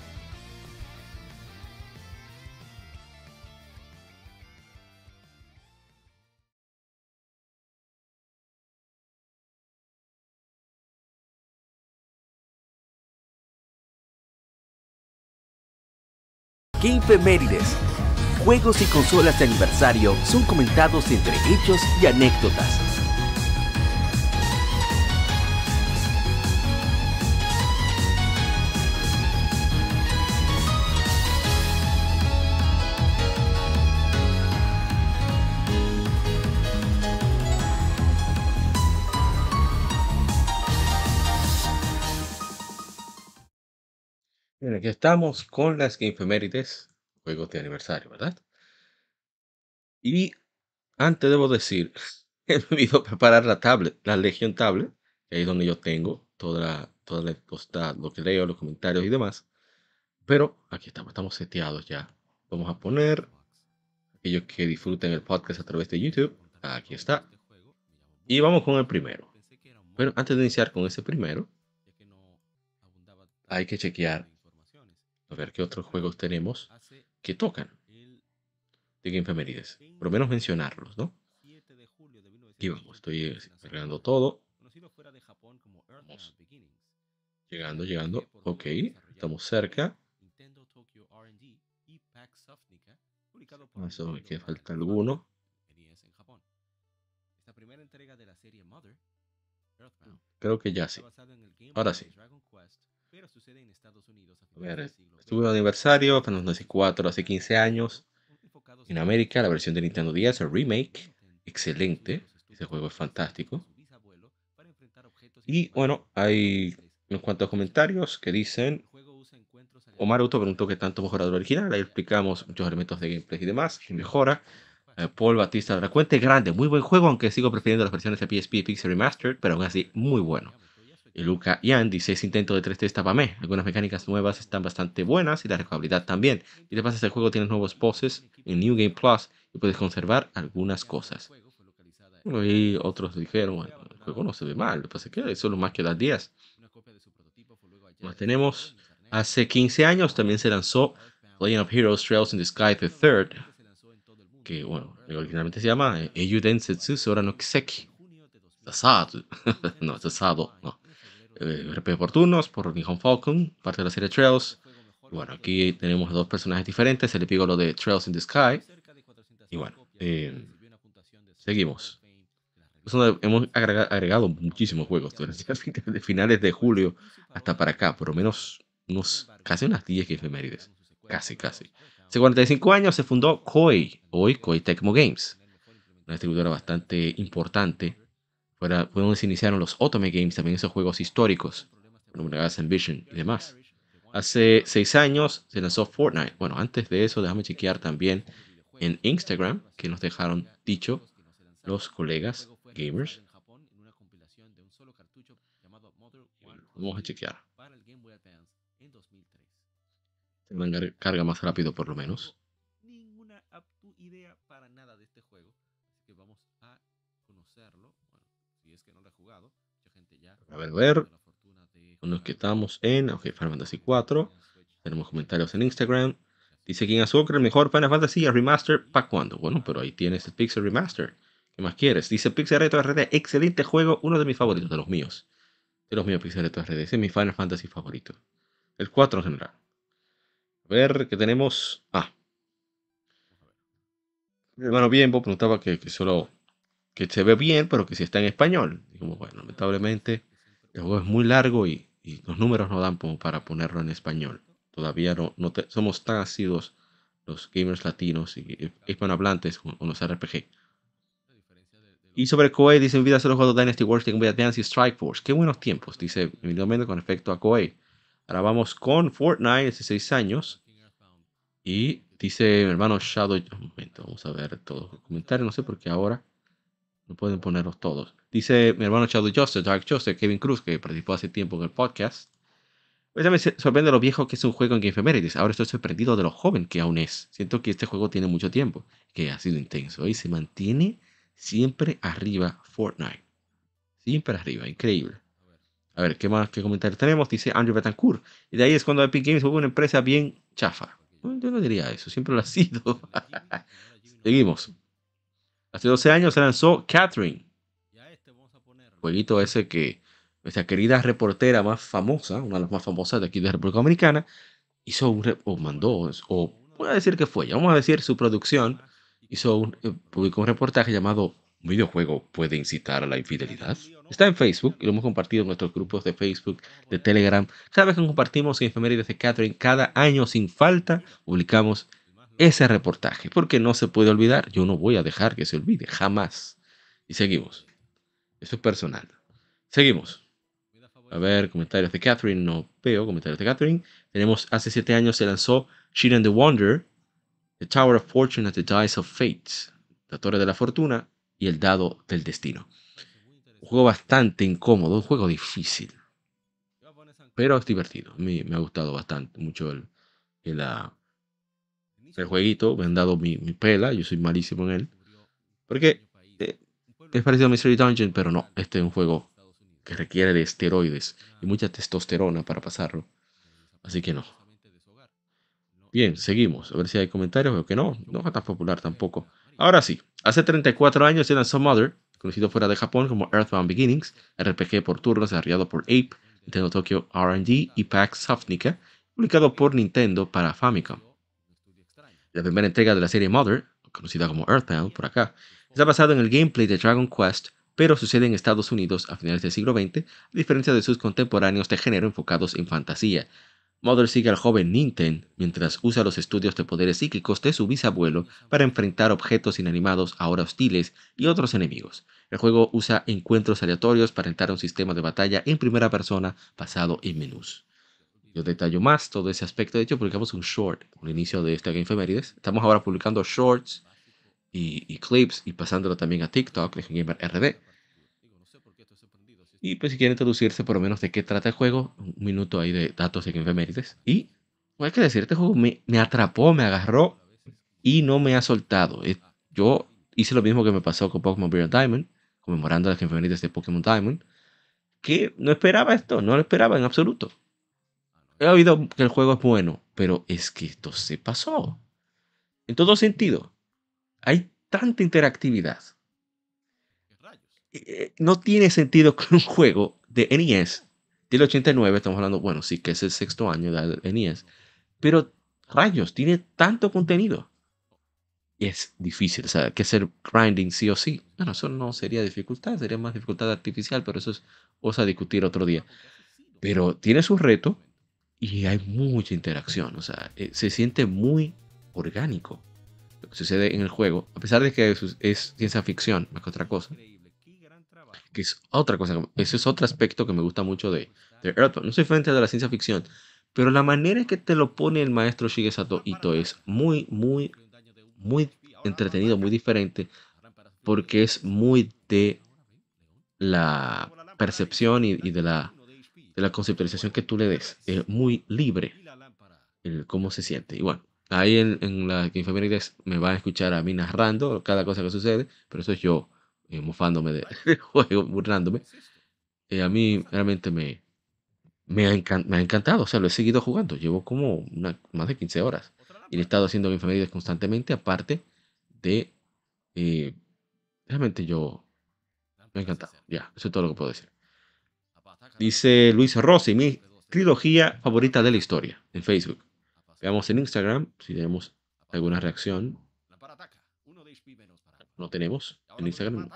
Game Mérides. Juegos y consolas de aniversario son comentados entre hechos y anécdotas. Bien, aquí estamos con las Gamefemérides, juegos de aniversario, ¿verdad? Y antes debo decir, he debido preparar la tablet, la Legion Tablet, que ahí es donde yo tengo toda toda la posta, lo que leo, los comentarios y demás. Pero aquí estamos, estamos seteados ya. Vamos a poner aquellos que disfruten el podcast a través de YouTube. Aquí está. Y vamos con el primero. Pero antes de iniciar con ese primero, hay que chequear a ver qué otros juegos tenemos que tocan de Game Femérides. Por lo menos mencionarlos, ¿no? Aquí vamos, estoy cargando todo. Vamos. Llegando, llegando. Ok, estamos cerca. Eso me queda falta alguno. Creo que ya sí. Ahora sí. A ver, estuvo de aniversario, Final Fantasy 4 hace 15 años. En América, la versión de Nintendo 10, el remake, excelente. Ese juego es fantástico. Y bueno, hay unos cuantos comentarios que dicen. Omar Auto preguntó qué tanto mejorado el original. Ahí explicamos muchos elementos de gameplay y demás. Que mejora. Eh, Paul Batista de la cuenta grande, muy buen juego, aunque sigo prefiriendo las versiones de PSP y Pixel Remastered, pero aún así muy bueno. Y Luca Ian dice, ese intento de 3D está para mí. Algunas mecánicas nuevas están bastante buenas y la rejugabilidad también. Y de paso este juego tiene nuevos poses en New Game Plus y puedes conservar algunas cosas. Y otros dijeron, bueno, el juego no se ve mal, lo que pasa es que solo más que las 10. Más tenemos, hace 15 años también se lanzó Legend of Heroes Trails in the Sky the Third, que bueno, originalmente se llama Eyu Densetsu Sora no Kiseki. no, Sasado, no. RP por turnos por Nihon Falcon, parte de la serie Trails. Bueno, aquí tenemos dos personajes diferentes, el epígolo de Trails in the Sky. Y bueno, eh, seguimos. hemos agregado, muchísimos juegos desde finales de julio hasta para acá, por lo menos unos, casi unas 10 efemérides. Casi, casi. Hace 45 años se fundó Koei, hoy Koei Tecmo Games, una distribuidora bastante importante. Fue donde se iniciaron los Otome Games, también esos juegos históricos, como Ambition y demás. Hace seis años se lanzó Fortnite. Bueno, antes de eso, déjame chequear también en Instagram, que nos dejaron dicho los colegas gamers. Vamos a chequear. Se carga más rápido por lo menos. Gente ya. A ver, ver nos estamos en ok, Final Fantasy 4. Tenemos comentarios en Instagram. Dice King Azúcar, el mejor Final Fantasy Remaster, ¿para cuándo? Bueno, pero ahí tienes el Pixel Remaster. ¿Qué más quieres? Dice Pixel Retro RD, excelente juego, uno de mis favoritos, de los míos. De los míos, Pixel Retro RD. Ese es mi Final Fantasy favorito. El 4 en general. A ver, ¿qué tenemos? Ah. Mi hermano Bienbo preguntaba que, solo que se ve bien, pero que si está en español. Dijimos, bueno, lamentablemente el juego es muy largo y y los números no dan como para ponerlo en español. Todavía no, no somos tan asidos los gamers latinos y hispanohablantes con, los RPG. Y sobre Koei, dice en vida solo juego Dynasty Wars, Game Boy Advance y Strike Force. Qué buenos tiempos, dice Emilio con respecto a Koei. Ahora vamos con Fortnite, hace 6 años. Y dice mi hermano Shadow. Un momento, vamos a ver todos los comentarios. No sé por qué ahora no pueden ponerlos todos. Dice mi hermano Shadow Joseph, Dark Joseph, Kevin Cruz, que participó hace tiempo en el podcast. Pues me sorprende lo viejo que es un juego en Game. Ahora estoy sorprendido de lo joven que aún es. Siento que este juego tiene mucho tiempo, que ha sido intenso y se mantiene siempre arriba Fortnite. Siempre arriba, increíble. A ver, ¿qué más qué comentarios tenemos? Dice Andrew Betancourt. Y de ahí es cuando Epic Games fue una empresa bien chafa. Yo no diría eso, siempre lo ha sido. Seguimos. Hace 12 años se lanzó Catherine, jueguito ese que nuestra querida reportera más famosa, una de las más famosas de aquí de República Dominicana, hizo un, o mandó, o voy a decir que fue, ya vamos a decir su producción, hizo un, eh, publicó un reportaje llamado ¿Un videojuego puede incitar a la infidelidad? Está en Facebook y lo hemos compartido en nuestros grupos de Facebook, de Telegram. Cada vez que compartimos en efemérides de Catherine, cada año sin falta publicamos ese reportaje, porque no se puede olvidar. Yo no voy a dejar que se olvide, jamás. Y seguimos. Eso es personal. Seguimos. A ver, comentarios de Catherine. No veo comentarios de Catherine. Tenemos, hace siete años se lanzó She and the Wonder, The Tower of Fortune and the Dice of Fate, la Torre de la Fortuna y el Dado del Destino. Un juego bastante incómodo, un juego difícil. Pero es divertido. Mí me ha gustado bastante, mucho el, el, ah, el jueguito. Me han dado mi, mi pela, yo soy malísimo en él. Porque es parecido a Mystery Dungeon, pero no, este es un juego que requiere de esteroides y mucha testosterona para pasarlo. Así que no. Bien, seguimos. A ver si hay comentarios. Veo que no. No es tan popular tampoco. Ahora sí. Hace 34 años se lanzó Mother, conocido fuera de Japón como Earthbound Beginnings, RPG por turnos desarrollado por Ape, Nintendo Tokyo R&D y PAX Softnica, publicado por Nintendo para Famicom. La primera entrega de la serie Mother, conocida como Earthbound por acá, Está basado en el gameplay de Dragon Quest, pero sucede en Estados Unidos a finales del siglo XX, a diferencia de sus contemporáneos de género enfocados en fantasía. Mother sigue al joven Nintendo mientras usa los estudios de poderes psíquicos de su bisabuelo para enfrentar objetos inanimados ahora hostiles y otros enemigos. El juego usa encuentros aleatorios para entrar a un sistema de batalla en primera persona basado en menús. Yo detallo más todo ese aspecto. De hecho, publicamos un short al inicio de esta Game Femérides. Estamos ahora publicando shorts y, clips y pasándolo también a TikTok, de Gamer RD. Y pues si quieren introducirse por lo menos de qué trata el juego, un minuto ahí de datos de Gamefemérides. Y pues, hay que decir, este juego me, atrapó, me agarró y no me ha soltado. Eh, yo hice lo mismo que me pasó con Pokémon Brilliant Diamond, conmemorando las Gamefemérides de Pokémon Diamond, que no esperaba esto, no lo esperaba en absoluto. He oído que el juego es bueno, pero es que esto se pasó. En todo sentido hay tanta interactividad. Eh, no tiene sentido que un juego de NES del 89, estamos hablando, bueno, sí que es el sexto año de NES, Pero rayos, tiene tanto contenido. Y es difícil, o sea, hay que hacer grinding sí o sí. Bueno, eso no sería dificultad, sería más dificultad artificial, pero eso es cosa a discutir otro día. Pero tiene su reto y hay mucha interacción, o sea, eh, se siente muy orgánico lo que sucede en el juego, a pesar de que es, es ciencia ficción, más que otra cosa. Que es otra cosa, ese es otro aspecto que me gusta mucho de, de Earthbound. No soy frente de la ciencia ficción, pero la manera en que te lo pone el maestro Shigesato Ito es muy, muy, muy entretenido, muy diferente, porque es muy de la percepción y, de, la, de la conceptualización que tú le des. Es muy libre el cómo se siente. Y bueno, ahí en, en la Infamérides me van a escuchar a mí narrando cada cosa que sucede, pero eso es yo eh, mofándome del juego, burlándome. Eh, a mí realmente me, me ha, encantado, o sea, lo he seguido jugando. Llevo como más de 15 horas. Y he estado haciendo enfermerías constantemente, aparte de... Eh, realmente yo... Me ha encantado. Ya, eso es todo lo que puedo decir. Dice Luis Rossi, mi trilogía favorita de la historia en Facebook. Veamos en Instagram si tenemos alguna reacción. No tenemos en Instagram.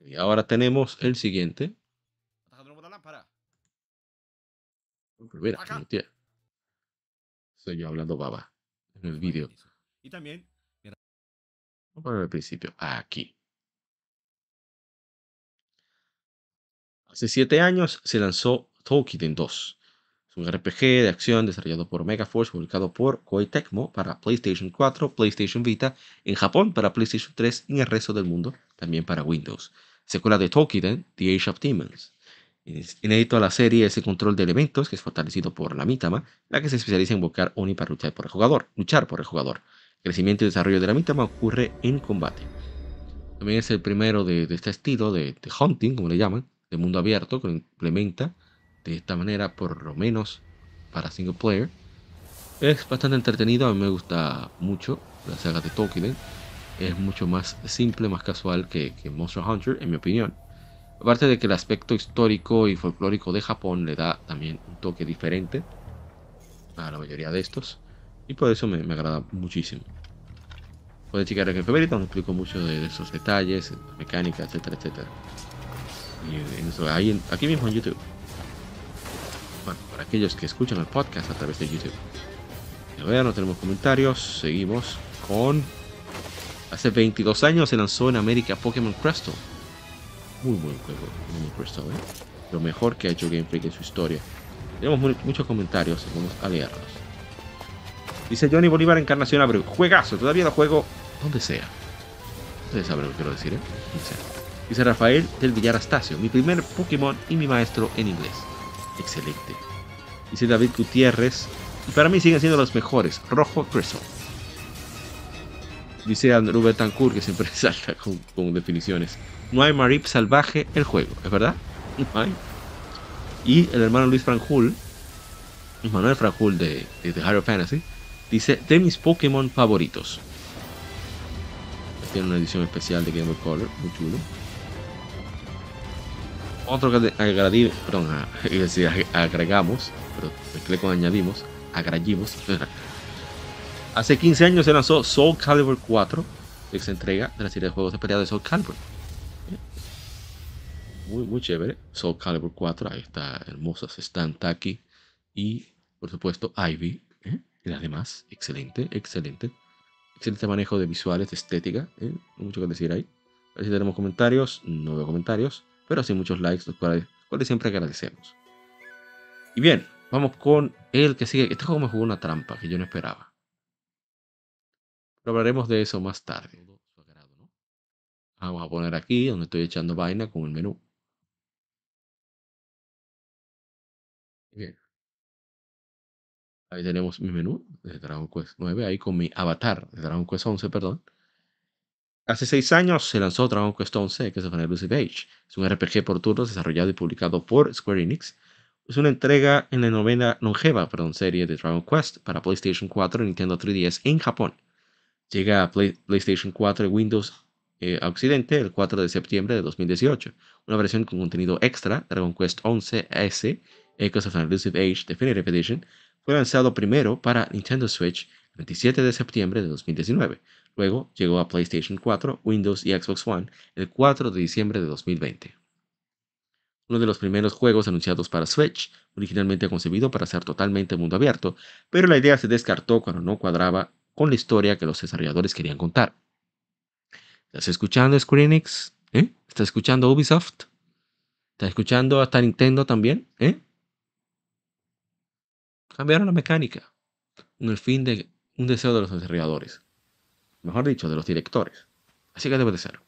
Y ahora tenemos el siguiente. Mira, Soy yo hablando baba en el vídeo. Y también. Vamos a poner al principio. Aquí. Hace siete años se lanzó Tolkien 2. Es un RPG de acción desarrollado por Megaforce, publicado por Koei Tecmo para PlayStation 4, PlayStation Vita, en Japón para PlayStation 3 y en el resto del mundo también para Windows. Secuela de Tolkien, The Age of Demons. Inédito a la serie ese control de elementos que es fortalecido por la Mitama, la que se especializa en invocar Oni para luchar por el jugador. Luchar por el jugador. El crecimiento y desarrollo de la Mitama ocurre en combate. También es el primero de, este estilo de, hunting, como le llaman, de mundo abierto, que implementa de esta manera, por lo menos para single player. Es bastante entretenido, a mí me gusta mucho la saga de Tolkien. Es mucho más simple, más casual que Monster Hunter, en mi opinión Aparte de que el aspecto histórico y folclórico de Japón le da también un toque diferente a la mayoría de estos. Y por eso me, agrada muchísimo. Pueden checar en febrero donde explico mucho de, esos detalles, mecánica, etcétera, etcétera. Y ahí aquí mismo en YouTube. Bueno, para aquellos que escuchan el podcast a través de YouTube. Ya no tenemos comentarios. Seguimos con... Hace 22 años se lanzó en América Pokémon Crystal muy buen juego, Crystal, ¿eh? Lo mejor que ha hecho Game Freak en su historia. Tenemos muchos comentarios, vamos a leerlos. Dice Johnny Bolívar Encarnación Abreu. Juegazo, todavía lo juego donde sea. Ustedes saben lo que quiero decir, ¿eh? Rafael del Villar Astacio. Mi primer Pokémon y mi maestro en inglés. Excelente. Dice David Gutiérrez. Y para mí siguen siendo los mejores. Rojo Crystal. Dice Andrew Betancourt, que siempre salta con definiciones no hay Marip salvaje el juego, ¿es verdad? No hay. Y el hermano Luis Franjul, Manuel Franjul de, de, Hero Fantasy, dice de mis Pokémon favoritos. Tiene una edición especial de Game Boy Color, muy chulo. Otro que agradí, perdón, agregamos, pero mezclé con añadimos, agradimos. Hace 15 años se lanzó Soul Calibur 4, ex entrega de la serie de juegos de pelea de Soul Calibur muy, muy chévere. Soul Calibur 4, ahí está hermosas Stan Taki y por supuesto Ivy ¿eh? y las demás. Excelente, excelente. Excelente manejo de visuales, de estética. ¿eh? Mucho que decir ahí. A ver si tenemos comentarios. No veo comentarios, pero sí muchos likes, los cuales, siempre agradecemos. Y bien, vamos con el que sigue. Este juego me jugó una trampa que yo no esperaba. Pero hablaremos de eso más tarde. Vamos a poner aquí donde estoy echando vaina con el menú. Bien. Ahí tenemos mi menú de Dragon Quest 9, ahí con mi avatar de Dragon Quest 11, perdón. Hace seis años se lanzó Dragon Quest 11, que se llama Elusive Age. Es un RPG por turnos desarrollado y publicado por Square Enix. Es una entrega en la novena longeva perdón, serie de Dragon Quest para PlayStation 4 y Nintendo 3DS en Japón. Llega a PlayStation 4 y Windows eh, a Occidente el 4 de septiembre de 2018. Una versión con contenido extra, Dragon Quest 11 S, Echoes of an Elusive Age Definitive Edition, fue lanzado primero para Nintendo Switch el 27 de septiembre de 2019. Luego llegó a PlayStation 4, Windows y Xbox One el 4 de diciembre de 2020. Uno de los primeros juegos anunciados para Switch, originalmente concebido para ser totalmente mundo abierto, pero la idea se descartó cuando no cuadraba con la historia que los desarrolladores querían contar. ¿Estás escuchando Square Enix? ¿Eh? ¿Estás escuchando Ubisoft? ¿Estás escuchando hasta Nintendo también? ¿Eh? Cambiaron la mecánica. Con el fin de un deseo de los desarrolladores mejor dicho, de los directores. Así que debe de ser.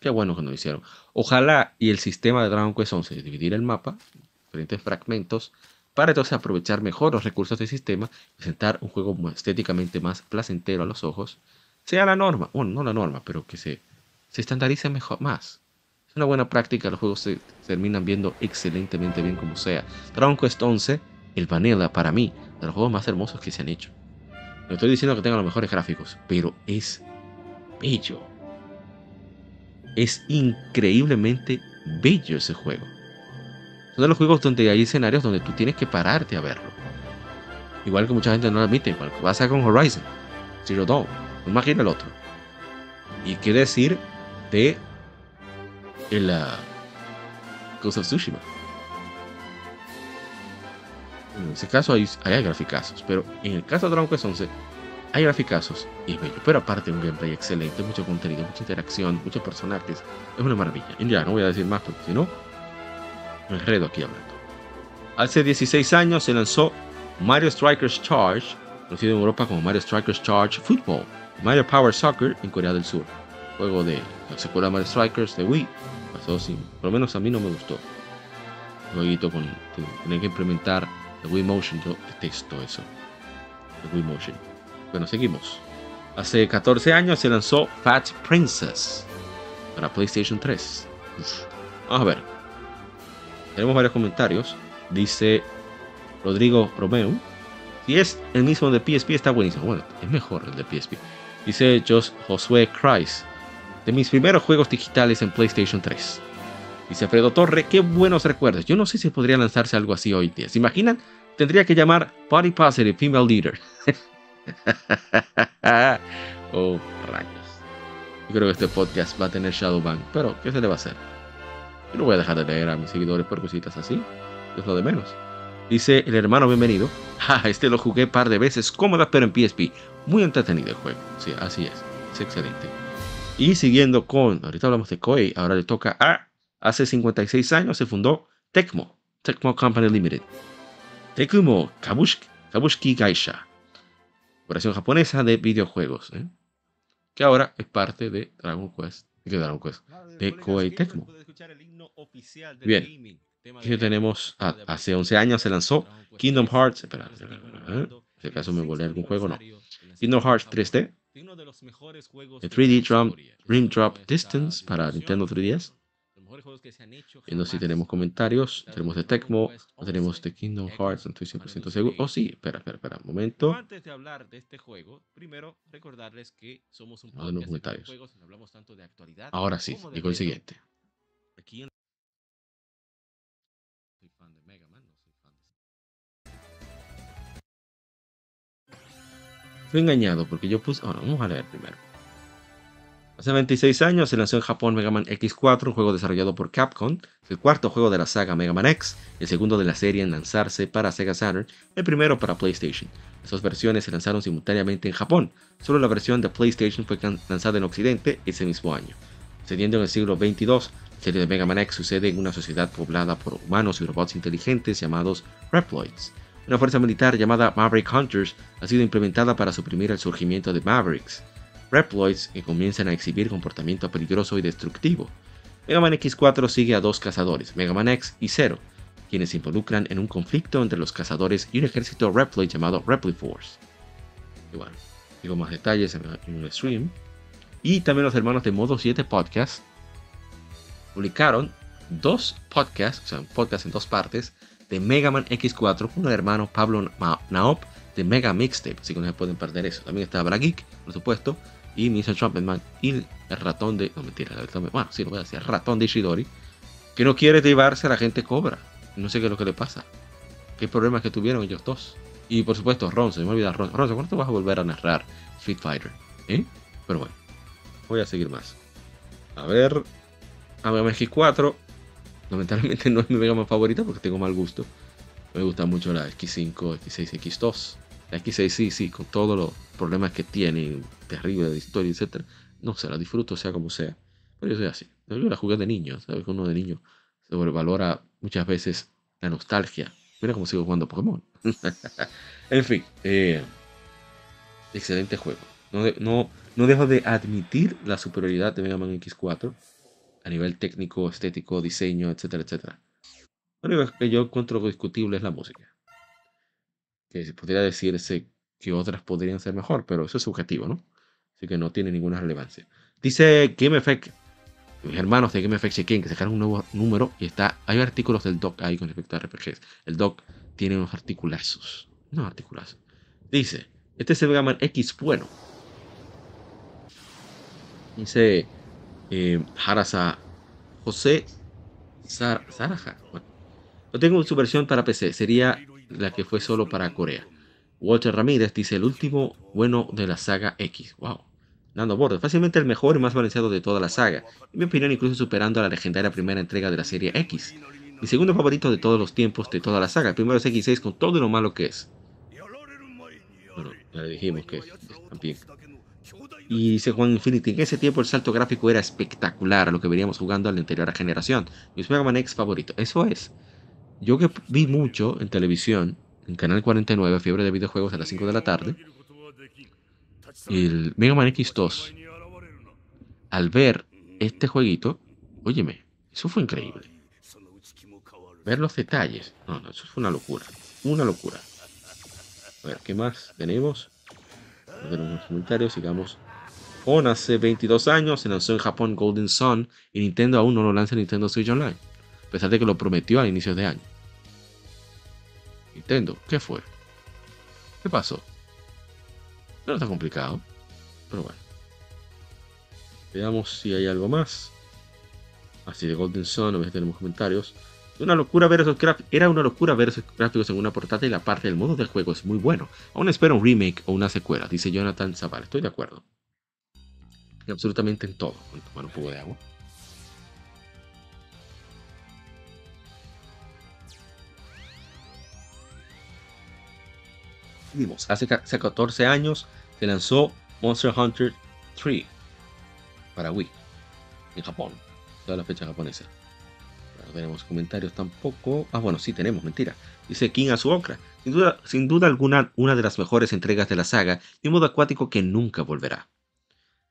Qué bueno que lo hicieron. Ojalá y el sistema de Dragon Quest 11 de dividir el mapa en diferentes fragmentos para entonces aprovechar mejor los recursos del sistema, presentar un juego estéticamente más placentero a los ojos, sea la norma, bueno, no la norma, pero que se, se estandarice mejor, más. Es una buena práctica, los juegos se, terminan viendo excelentemente bien como sea. Dragon Quest 11, el Vanilla, para mí, de los juegos más hermosos que se han hecho. No estoy diciendo que tenga los mejores gráficos, pero es bello. Es increíblemente bello ese juego. Son de los juegos donde hay escenarios donde tú tienes que pararte a verlo. Igual que mucha gente no lo admite, igual que pasa con Horizon, Zero Dawn, imagina el otro. Y qué decir de el uh, Ghost of Tsushima. En ese caso hay, hay graficazos, pero en el caso de Dragon Quest 11 hay graficazos y es bello. Pero aparte un gameplay excelente, mucho contenido, mucha interacción, muchos personajes. Es una maravilla. Y ya no voy a decir más porque si no, me enredo aquí hablando. Hace 16 años se lanzó Mario Strikers Charge, conocido en Europa como Mario Strikers Charge Football, Mario Power Soccer en Corea del Sur. Juego de la secuela Mario Strikers de Wii. Pasó sin, por lo menos a mí no me gustó. Jueguito con tener que implementar The Wii Motion, yo detesto eso. The Wii Motion. Bueno, seguimos. Hace 14 años se lanzó Fat Princess para PlayStation 3. Vamos a ver. Tenemos varios comentarios. Dice Rodrigo Romeo. Si es el mismo de PSP, está buenísimo. Bueno, es mejor el de PSP. Dice Josué Christ. De mis primeros juegos digitales en PlayStation 3. Dice Fredo Torre, qué buenos recuerdos. Yo no sé si podría lanzarse algo así hoy día. ¿Se imaginan? Tendría que llamar Body Positive Female Leader. oh, rayos. Yo creo que este podcast va a tener Shadowban, pero ¿qué se le va a hacer? Yo no voy a dejar de leer a mis seguidores por cositas así. Es lo de menos. Dice el hermano bienvenido. este lo jugué par de veces cómoda, pero en PSP. Muy entretenido el juego. Sí, así es. Es excelente. Y siguiendo con, ahorita hablamos de Koei, ahora le toca a Hace 56 años se fundó Tecmo, Tecmo Company Limited. Tecmo Kabushiki, Kabushiki Gaisha, operación japonesa de videojuegos, ¿eh? que ahora es parte de Dragon Quest, de Dragon Quest, de Koei Tecmo. Bien, aquí tenemos, ah, hace 11 años se lanzó Kingdom Hearts, espera, ¿eh? en este caso me volé algún juego, no. Kingdom Hearts 3D, el 3D Drum, Dream Drop Distance para Nintendo 3DS, Viendo si tenemos comentarios, tenemos de Tecmo, no tenemos de Kingdom Hearts, no estoy 100% seguro. Oh, sí, espera, espera, espera, un momento. Antes de hablar de este juego, primero recordarles que somos un podcast de juegos, hablamos tanto de actualidad. Ahora sí, digo el siguiente. Aquí en... No. Fui engañado porque yo puse... Ahora, vamos a leer primero. Hace 26 años se lanzó en Japón Mega Man X4, un juego desarrollado por Capcom, el cuarto juego de la saga Mega Man X, el segundo de la serie en lanzarse para Sega Saturn, el primero para PlayStation. Dos versiones se lanzaron simultáneamente en Japón, solo la versión de PlayStation fue lanzada en Occidente ese mismo año. Sucediendo en el siglo XXII, la serie de Mega Man X sucede en una sociedad poblada por humanos y robots inteligentes llamados Reploids. Una fuerza militar llamada Maverick Hunters ha sido implementada para suprimir el surgimiento de Mavericks. Reploids que comienzan a exhibir comportamiento peligroso y destructivo. Mega Man X4 sigue a dos cazadores, Mega Man X y Zero, quienes se involucran en un conflicto entre los cazadores y un ejército Reploid llamado Force. Y bueno, digo más detalles en, un stream. Y también los hermanos de Modo 7 Podcast publicaron dos podcasts, o sea, un podcast en dos partes, de Mega Man X4 con el hermano Pablo Naop de Mega Mixtape, así que no se pueden perder eso. También está Brageek, por supuesto, y Mr. Trumpetman y el ratón de. No, mentira, bueno, sí lo voy a decir, el ratón de Ishidori, que no quiere llevarse a la gente cobra. No sé qué es lo que le pasa. qué problemas que tuvieron ellos dos. Y por supuesto, Ron, se me olvida Ron. Ron, ¿cuándo vas a volver a narrar Street Fighter? ¿Eh? Pero bueno, voy a seguir más. A ver, a ver, X4. Lamentablemente no es mi Mega Man favorita porque tengo mal gusto. Me gusta mucho la X5, X6, X2. La X6 sí, sí, con todos los problemas que tiene, terrible de historia, etc. No sé, la disfruto sea como sea. Pero yo soy así. Yo la jugué de niño, ¿sabes? Uno de niño sobrevalora muchas veces la nostalgia. Mira cómo sigo jugando Pokémon. en fin, eh, excelente juego. No, no, no dejo de admitir la superioridad de Mega Man X4 a nivel técnico, estético, diseño, etcétera, etcétera. Lo único que yo encuentro discutible es la música. Que podría decirse que otras podrían ser mejor, pero eso es subjetivo, ¿no? Así que no tiene ninguna relevancia. Dice Game Effect mis hermanos de Game Effect Check-in que sacaron un nuevo número y está, hay artículos del doc ahí con respecto a RPGs. El doc tiene unos articulazos. No articulazos. Dice, este es el X bueno. Dice eh, Harasa José Saraja. Bueno, no tengo su versión para PC, sería la que fue solo para Corea. Walter Ramírez dice el último bueno de la saga X. Wow dando bordes, fácilmente el mejor y más balanceado de toda la saga, en mi opinión incluso superando a la legendaria primera entrega de la serie X. Mi segundo favorito de todos los tiempos de toda la saga, el primero es X6 con todo lo malo que es. Bueno, ya le dijimos que también. Y dice Juan Infinity, en ese tiempo el salto gráfico era espectacular a lo que veníamos jugando en la anterior generación. Mi Mega X favorito, eso es. Yo que vi mucho en televisión, en Canal 49, Fiebre de Videojuegos a las 5 de la tarde, el Mega Man X2, al ver este jueguito, óyeme, eso fue increíble. Ver los detalles. No, no, eso fue una locura. Una locura. A ver, ¿qué más tenemos? Unos comentarios, sigamos. Con hace 22 años se lanzó en Japón Golden Sun y Nintendo aún no lo lanza en Nintendo Switch Online, a pesar de que lo prometió a inicios de año. Nintendo, ¿qué fue? ¿Qué pasó? No está complicado. Pero bueno. Veamos si hay algo más. Así de Golden Sun, a veces tenemos comentarios. Una locura ver esos Era una locura ver esos gráficos en una portada y la parte del modo del juego es muy bueno. Aún espero un remake o una secuela, dice Jonathan Zavala. Estoy de acuerdo. Absolutamente en todo. Voy tomar un poco de agua. Hace 14 años se lanzó Monster Hunter 3 para Wii en Japón. Toda la fecha japonesa. No tenemos comentarios tampoco. Ah, bueno, sí tenemos, mentira. Dice King Azuokra. Sin duda, sin duda alguna, una de las mejores entregas de la saga y un modo acuático que nunca volverá.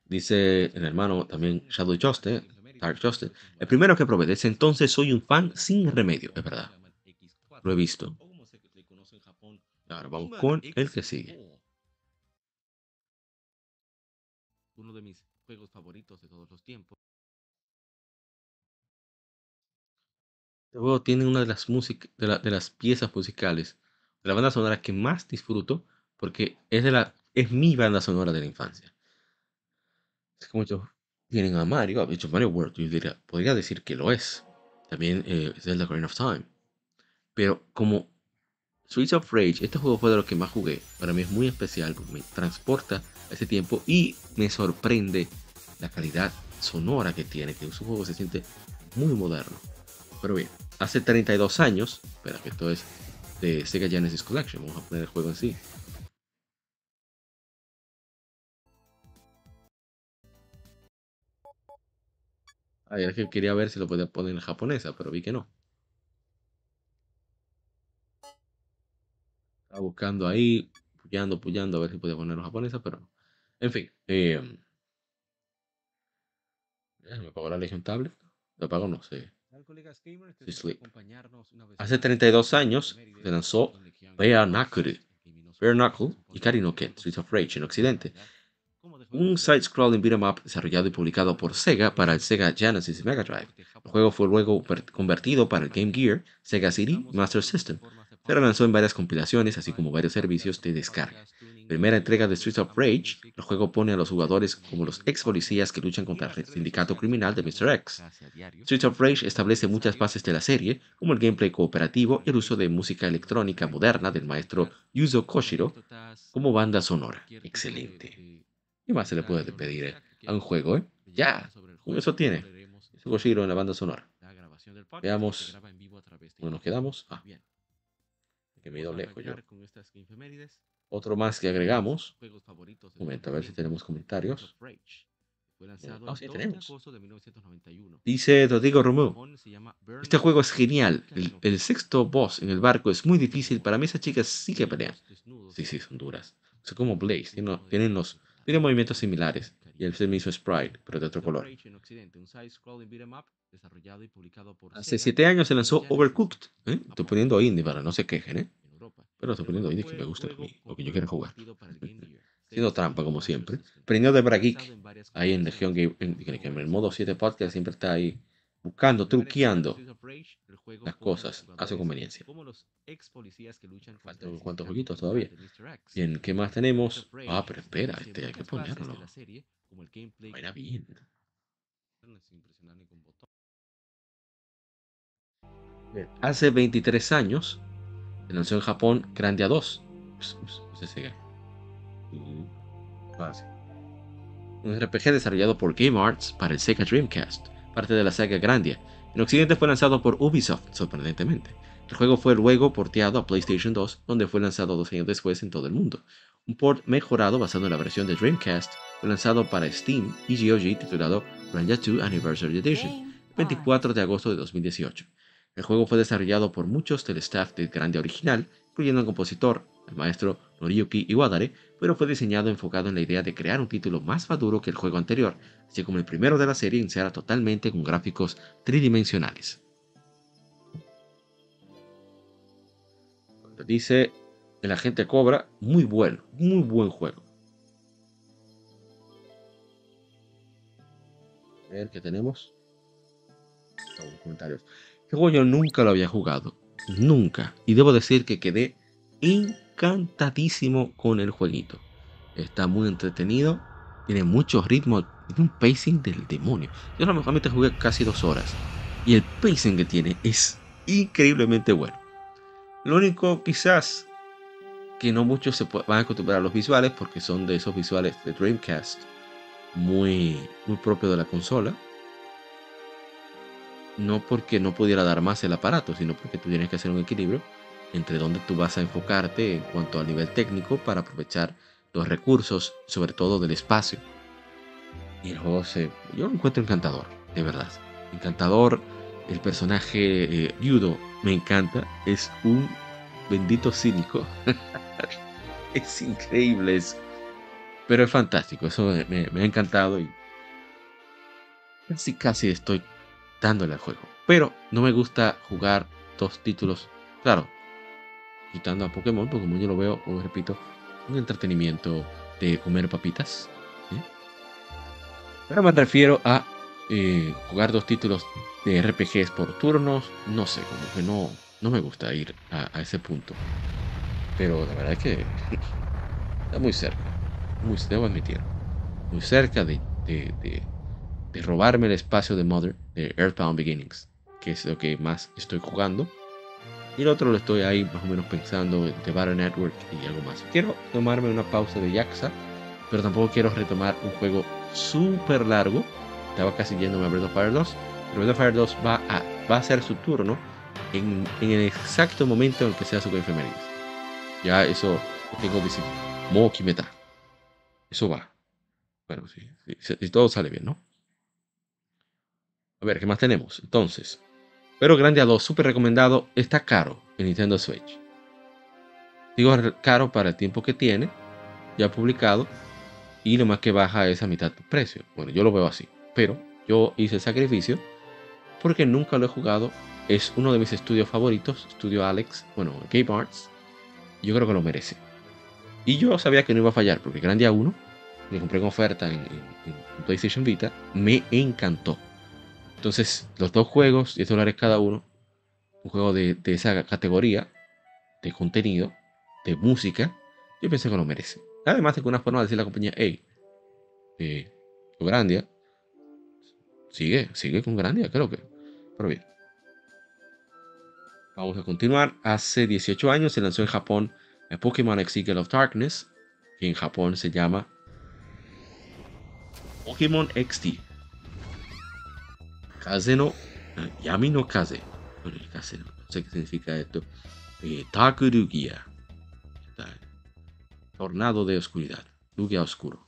Dice el hermano también Shadow Justin, Dark Justin. El primero que probé. Desde entonces soy un fan sin remedio, es verdad. Lo he visto. Ahora vamos con el que sigue. uno de mis juegos favoritos de todos los tiempos. Este juego tiene una de las, de, de, las piezas musicales de la banda sonora que más disfruto porque es, de la, es mi banda sonora de la infancia. Es como yo vienen a Mario, de hecho Mario World, yo diría, podría decir que lo es. También eh, Zelda Green of Time. Pero como Streets of Rage, este juego fue de los que más jugué. Para mí es muy especial porque me transporta a ese tiempo y me sorprende la calidad sonora que tiene, que su juego se siente muy moderno. Pero bien, hace 32 años, espera que esto es de Sega Genesis Collection, vamos a poner el juego en sí. Ay, que quería ver si lo podía poner en japonesa, pero vi que no. Estaba buscando ahí, puyando, puyando, a ver si podía ponerlo japonesa, pero no. En fin. Eh, ¿Me pagó la Legion Tablet? ¿Me pagó? No sé. Hace 32 años se lanzó Bare Knuckle, Bare Knuckle y Karinoken, Streets of Rage en Occidente. Un side-scrolling beat'em up desarrollado y publicado por Sega para el Sega Genesis y Mega Drive. El juego fue luego convertido para el Game Gear, Sega CD Master System. Se lanzó en varias compilaciones, así como varios servicios de descarga. Primera entrega de Streets of Rage, el juego pone a los jugadores como los ex policías que luchan contra el sindicato criminal de Mr. X. Streets of Rage establece muchas bases de la serie, como el gameplay cooperativo y el uso de música electrónica moderna del maestro Yuzo Koshiro como banda sonora. Excelente. ¿Qué más se le puede pedir eh, a un juego? Eh? Ya, con eso tiene. Yuzo Koshiro en la banda sonora. Veamos dónde nos quedamos. Ah, que me he ido lejos yo. Otro más que agregamos. Un momento, a ver si tenemos comentarios. Ah, sí, tenemos. Dice Rodrigo Romeo. Este juego es genial. El, sexto boss en el barco es muy difícil. Para mí esas chicas sí que pelean. Sí, sí, son duras. Son como Blaze. Tienen, tienen, los, tienen movimientos similares. Y el mismo sprite, pero de otro color. Hace siete años se lanzó Overcooked. ¿eh? Estoy poniendo indie para no se quejen. ¿eh? Pero estoy poniendo indie que me gusta a mí, lo que yo quiero jugar. Haciendo trampa, como siempre. Prendiendo de Brageek, ahí en Legion Game, en, el modo 7 podcast siempre está ahí buscando, truqueando las cosas a su conveniencia. Faltan cuantos jueguitos todavía. Bien, ¿qué más tenemos? Ah, pero espera, este hay que ponerlo. Vaya bien. Hace 23 años se lanzó en Japón Grandia 2. Un RPG desarrollado por Game Arts para el Sega Dreamcast, parte de la saga Grandia. En Occidente fue lanzado por Ubisoft, sorprendentemente. El juego fue luego porteado a PlayStation 2, donde fue lanzado dos años después en todo el mundo. Un port mejorado basado en la versión de Dreamcast fue lanzado para Steam y GOG titulado Grandia 2 Anniversary Edition, 24 de agosto de 2018. El juego fue desarrollado por muchos del staff de Grandia original, incluyendo al compositor, el maestro Noriyuki Iwadare, pero fue diseñado enfocado en la idea de crear un título más maduro que el juego anterior, así como el primero de la serie iniciara totalmente con gráficos tridimensionales. Dice el agente Cobra, muy bueno, muy buen juego. A ver qué tenemos. comentarios. Este juego yo nunca lo había jugado. Nunca. Y debo decir que quedé encantadísimo con el jueguito. Está muy entretenido. Tiene mucho ritmo. Tiene un pacing del demonio. Yo normalmente jugué casi dos horas. Y el pacing que tiene es increíblemente bueno. Lo único quizás que no muchos se van a acostumbrar a los visuales porque son de esos visuales de Dreamcast muy, muy de la consola no porque no pudiera dar más el aparato, sino porque tú tienes que hacer un equilibrio entre dónde tú vas a enfocarte en cuanto al nivel técnico para aprovechar los recursos, sobre todo del espacio. Y el juego se, yo lo encuentro encantador, de verdad. Encantador. El personaje eh, Yudo me encanta. Es un bendito cínico. es increíble eso. Pero es fantástico. Eso me, ha encantado y casi casi estoy dándole al juego. Pero no me gusta jugar dos títulos, claro, quitando a Pokémon, Pokémon yo lo veo, como repito, un entretenimiento de comer papitas. Pero me refiero a eh, jugar dos títulos de RPGs por turnos, no sé, como que no, no me gusta ir a, ese punto. Pero la verdad es que está muy cerca, muy, debo admitir, muy cerca de robarme el espacio de Mother de Earthbound Beginnings, que es lo que más estoy jugando. Y el otro lo estoy ahí más o menos pensando de Battle Network y algo más. Quiero tomarme una pausa de Yaxa, pero tampoco quiero retomar un juego súper largo. Estaba casi yéndome a Breath of Fire 2. Pero Breath of Fire 2 va a, va a ser su turno en, en el exacto momento en que sea su efemérides. Ya eso lo tengo decidido. Mo Kimeta. Eso va. Bueno, sí, si todo sale bien, ¿no? A ver, ¿qué más tenemos? Entonces, pero Grandia 2, súper recomendado. Está caro en Nintendo Switch. Digo caro para el tiempo que tiene, ya publicado, y lo más que baja es a mitad de precio. Bueno, yo lo veo así, pero yo hice el sacrificio porque nunca lo he jugado. Es uno de mis estudios favoritos, Estudio Alex, bueno, Game Arts. Yo creo que lo merece. Y yo sabía que no iba a fallar porque Grandia 1, que compré en oferta en PlayStation Vita, me encantó. Entonces, los dos juegos, 10 dólares cada uno, un juego de, esa categoría, de contenido, de música, yo pensé que lo merece. Además de que una forma de decir la compañía, hey, eh, Grandia, sigue, sigue con Grandia, creo que. Pero bien. Vamos a continuar. Hace 18 años se lanzó en Japón el Pokémon X of Darkness, que en Japón se llama Pokémon XT. Kaze no eh, Yami no Kaze. No sé qué significa esto. Eh, Takurugia. Tornado de oscuridad. Lugia oscuro.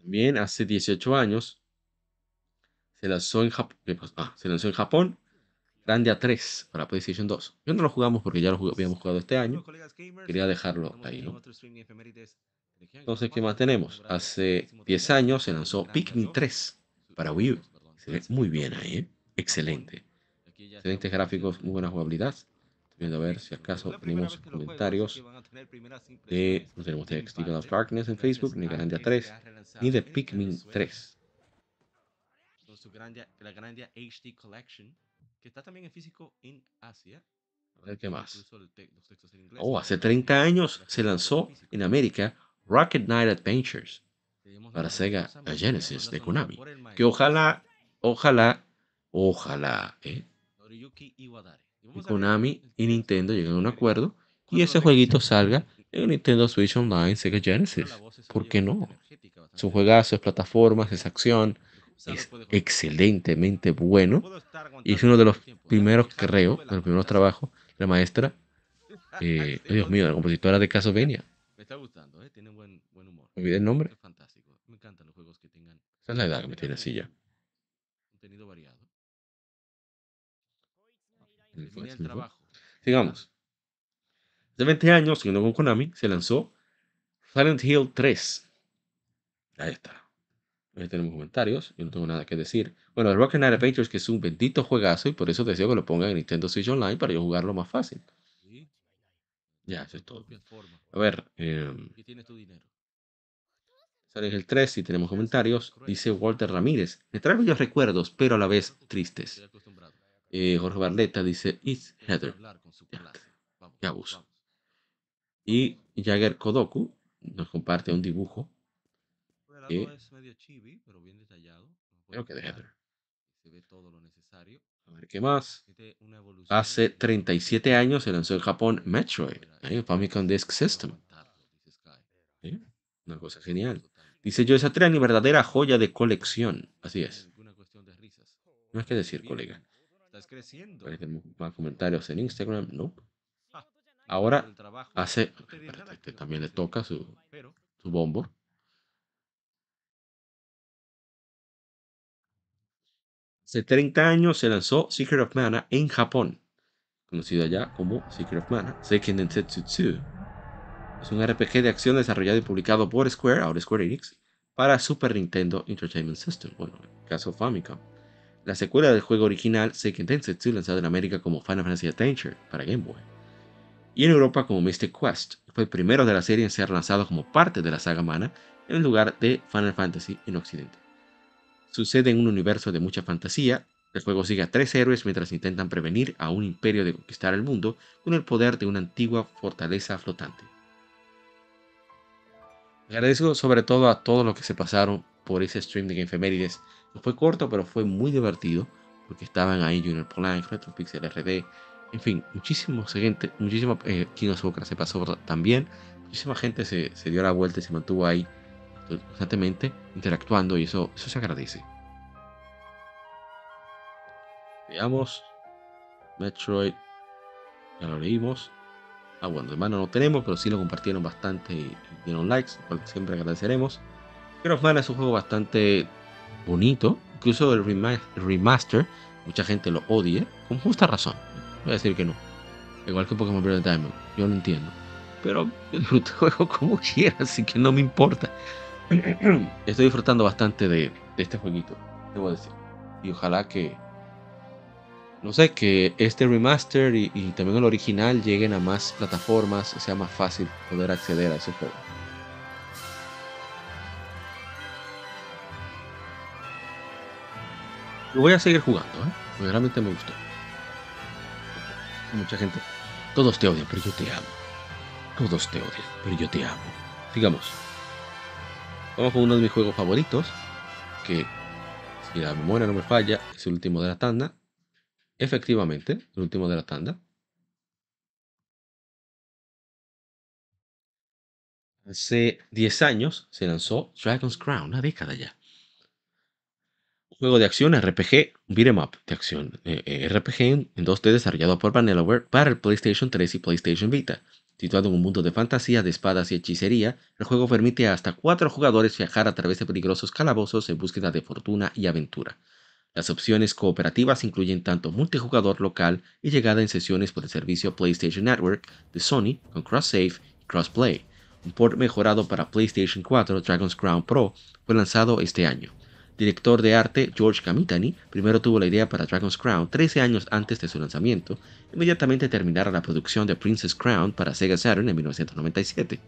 También hace 18 años se lanzó en, Japón, ah, se lanzó en Japón Grandia 3 para PlayStation 2. Yo no lo jugamos porque ya lo habíamos jugado este año. Quería dejarlo ahí, ¿no? Entonces, ¿qué más tenemos? Hace 10 años se lanzó Pikmin 3 para Wii U. Se ve muy bien ahí, ¿eh? Excelente. Excelentes gráficos, muy buena jugabilidad. Estoy viendo a ver si acaso tenemos comentarios de... No tenemos de Extinct of Darkness en Facebook, ni Grandia 3, ni de Pikmin 3. La Grandia HD Collection, que está también en físico en Asia. A ver qué más. Oh, hace 30 años se lanzó en América Rocket Knight Adventures para Sega Genesis de Konami. Que ojalá, ojalá, ojalá, ¿eh? Konami y Nintendo lleguen a un acuerdo y ese jueguito salga en Nintendo Switch Online Sega Genesis. ¿Por qué no? Es un juegazo, es plataformas, es acción, es excelentemente bueno y es uno de los primeros, creo, de los primeros trabajos de la maestra, eh, Dios mío, la compositora de Castlevania. Está gustando, ¿eh? tiene buen, buen humor. ¿Me olvidé el nombre? Es fantástico. Me encantan los juegos que tengan. Esa es la edad que me tiene así ya. Contenido variado. Sigamos. Hace 20 años, siguiendo con Konami, se lanzó Silent Hill 3. Ahí está. Ahí tenemos comentarios. Yo no tengo nada que decir. Bueno, el Rocket Knight Adventures, que es un bendito juegazo, y por eso deseo que lo pongan en Nintendo Switch Online para yo jugarlo más fácil. Ya, eso es todo. A ver. Eh, Sale el 3 y tenemos comentarios. Dice Walter Ramírez. Me trae bellos recuerdos, pero a la vez tristes. Eh, Jorge Barleta dice It's Heather. Ya, abuso. Y Jagger Kodoku nos comparte un dibujo. Que, creo que de Heather. Se ve todo lo necesario. A ver qué más. Hace 37 años se lanzó en Japón Metroid, ¿eh? Famicom Disk System. ¿Eh? Una cosa genial. Dice yo, esa ni verdadera joya de colección. Así es. No hay que decir, colega. Más comentarios en Instagram. No. Ahora hace. Este también le toca su, su bombo. Hace 30 años se lanzó Secret of Mana en Japón, conocido allá como Secret of Mana, Seiken Densetsu 2. Es un RPG de acción desarrollado y publicado por Square, ahora Square Enix, para Super Nintendo Entertainment System, bueno, en el caso Famicom. La secuela del juego original, Seiken Densetsu, lanzado en América como Final Fantasy Adventure para Game Boy. Y en Europa como Mystic Quest, fue el primero de la serie en ser lanzado como parte de la saga Mana en lugar de Final Fantasy en Occidente. Sucede en un universo de mucha fantasía. El juego sigue a tres héroes mientras intentan prevenir a un imperio de conquistar el mundo con el poder de una antigua fortaleza flotante. Agradezco sobre todo a todos los que se pasaron por ese stream de Gamefemérides. Fue corto, pero fue muy divertido porque estaban ahí Junior Polanco, Retropixel RD, en fin, muchísima gente, muchísima eh, Kino se pasó también, muchísima gente se dio la vuelta y se mantuvo ahí constantemente interactuando y eso, eso se agradece. Veamos. Metroid. Ya lo leímos. Ah, bueno, de mano no tenemos, pero sí lo compartieron bastante y dieron likes, siempre agradeceremos. Pero Mana es un juego bastante bonito. Incluso el remaster, mucha gente lo odia, con justa razón. Voy a decir que no. Igual que Pokémon Breath of Diamond, yo lo entiendo. Pero yo disfruto el juego como quiera, así que no me importa. Estoy disfrutando bastante de, este jueguito, debo decir. Y ojalá que, no sé, que este remaster y, también el original lleguen a más plataformas, sea más fácil poder acceder a ese juego. Lo voy a seguir jugando, ¿eh? porque realmente me gustó. Mucha gente, todos te odian, pero yo te amo. Todos te odian, pero yo te amo. Digamos, vamos con uno de mis juegos favoritos, que si la memoria no me falla, es el último de la tanda. Efectivamente, el último de la tanda. Hace 10 años se lanzó Dragon's Crown, una década ya. Un juego de acción RPG, beat'em up de acción eh, eh, RPG en 2D desarrollado por Vanillaware para el PlayStation 3 y PlayStation Vita. Situado en un mundo de fantasía, de espadas y hechicería, el juego permite a hasta cuatro jugadores viajar a través de peligrosos calabozos en búsqueda de fortuna y aventura. Las opciones cooperativas incluyen tanto multijugador local y llegada en sesiones por el servicio PlayStation Network de Sony con cross-save y cross-play. Un port mejorado para PlayStation 4 Dragon's Crown Pro fue lanzado este año. Director de arte George Kamitani primero tuvo la idea para Dragon's Crown 13 años antes de su lanzamiento, inmediatamente terminara la producción de Princess Crown para Sega Saturn en 1997,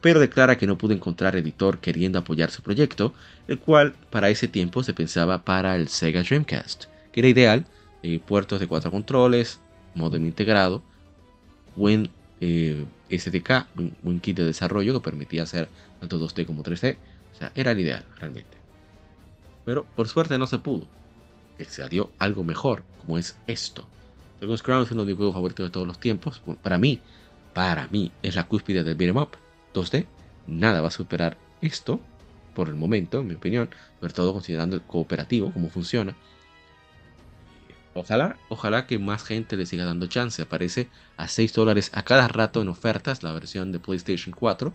pero declara que no pudo encontrar editor queriendo apoyar su proyecto, el cual para ese tiempo se pensaba para el Sega Dreamcast, que era ideal, eh, puertos de cuatro controles, modem integrado, buen eh, SDK, un, kit de desarrollo que permitía hacer tanto 2D como 3D, o sea, era el ideal realmente pero por suerte no se pudo. Que salió algo mejor, como es esto. Dragon's Crown es uno de mis juegos favoritos de todos los tiempos. Para mí, para mí, es la cúspide del beat'em up 2D. Nada va a superar esto, por el momento, en mi opinión, sobre todo considerando el cooperativo, cómo funciona. Ojalá, ojalá que más gente le siga dando chance. Aparece a 6 dólares a cada rato en ofertas la versión de PlayStation 4.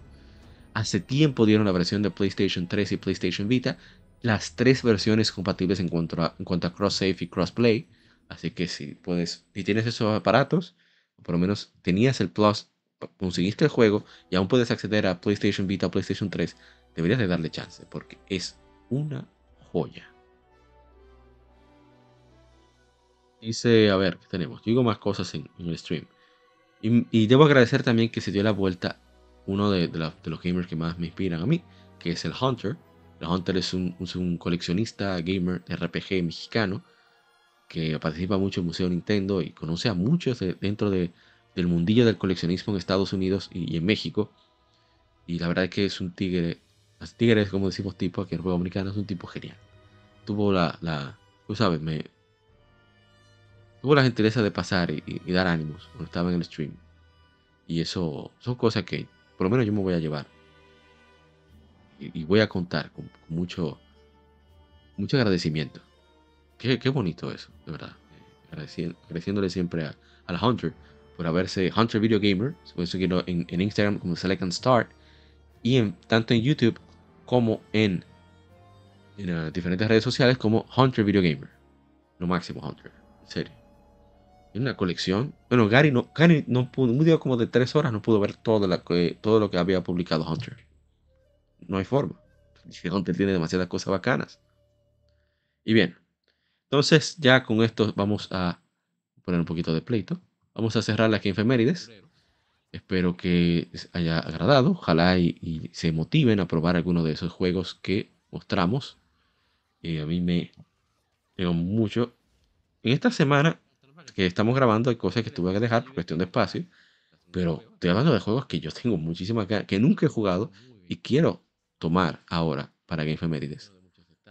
Hace tiempo dieron la versión de PlayStation 3 y PlayStation Vita las tres versiones compatibles en cuanto a, en cuanto a cross-save y cross-play. Así que si puedes, si tienes esos aparatos, por lo menos tenías el Plus, conseguiste el juego y aún puedes acceder a PlayStation Vita, PlayStation 3, deberías de darle chance porque es una joya. Dice, a ver, ¿qué tenemos? Digo más cosas en, el stream. Y, debo agradecer también que se dio la vuelta uno de los gamers que más me inspiran a mí, que es el Hunter Hunter es un, coleccionista gamer RPG mexicano que participa mucho en Museo Nintendo y conoce a muchos dentro del mundillo del coleccionismo en Estados Unidos y, en México. Y la verdad es que es un tigre, tigre como decimos tipo aquí en el juego americano, es un tipo genial. Tuvo la, tú sabes, me, tuvo la gentileza de pasar y dar ánimos cuando estaba en el stream. Y eso son cosas que por lo menos yo me voy a llevar y, voy a contar con, mucho, mucho agradecimiento. Qué, qué, bonito eso, de verdad. agradeciéndole siempre a, la Hunter por haberse Hunter Video Gamer, seguirlo en, en, Instagram como Select and Start y en, tanto en YouTube como en, en uh, diferentes redes sociales como Hunter Video Gamer. Lo máximo Hunter, en serio. Una colección. Bueno, Gary no, Gary no pudo, un video como de tres horas no pudo ver todo, la, todo lo que había publicado Hunter. No hay forma. Hunter tiene demasiadas cosas bacanas. Y bien, entonces ya con esto vamos a poner un poquito de pleito. Vamos a cerrar las efemérides. Espero que les haya agradado. Ojalá y, se motiven a probar alguno de esos juegos que mostramos. Y a mí me tengo mucho. En esta semana que estamos grabando hay cosas que tuve que dejar por cuestión de espacio. Pero estoy hablando de juegos que yo tengo muchísimas ganas, que nunca he jugado y quiero tomar ahora para Game Femérides.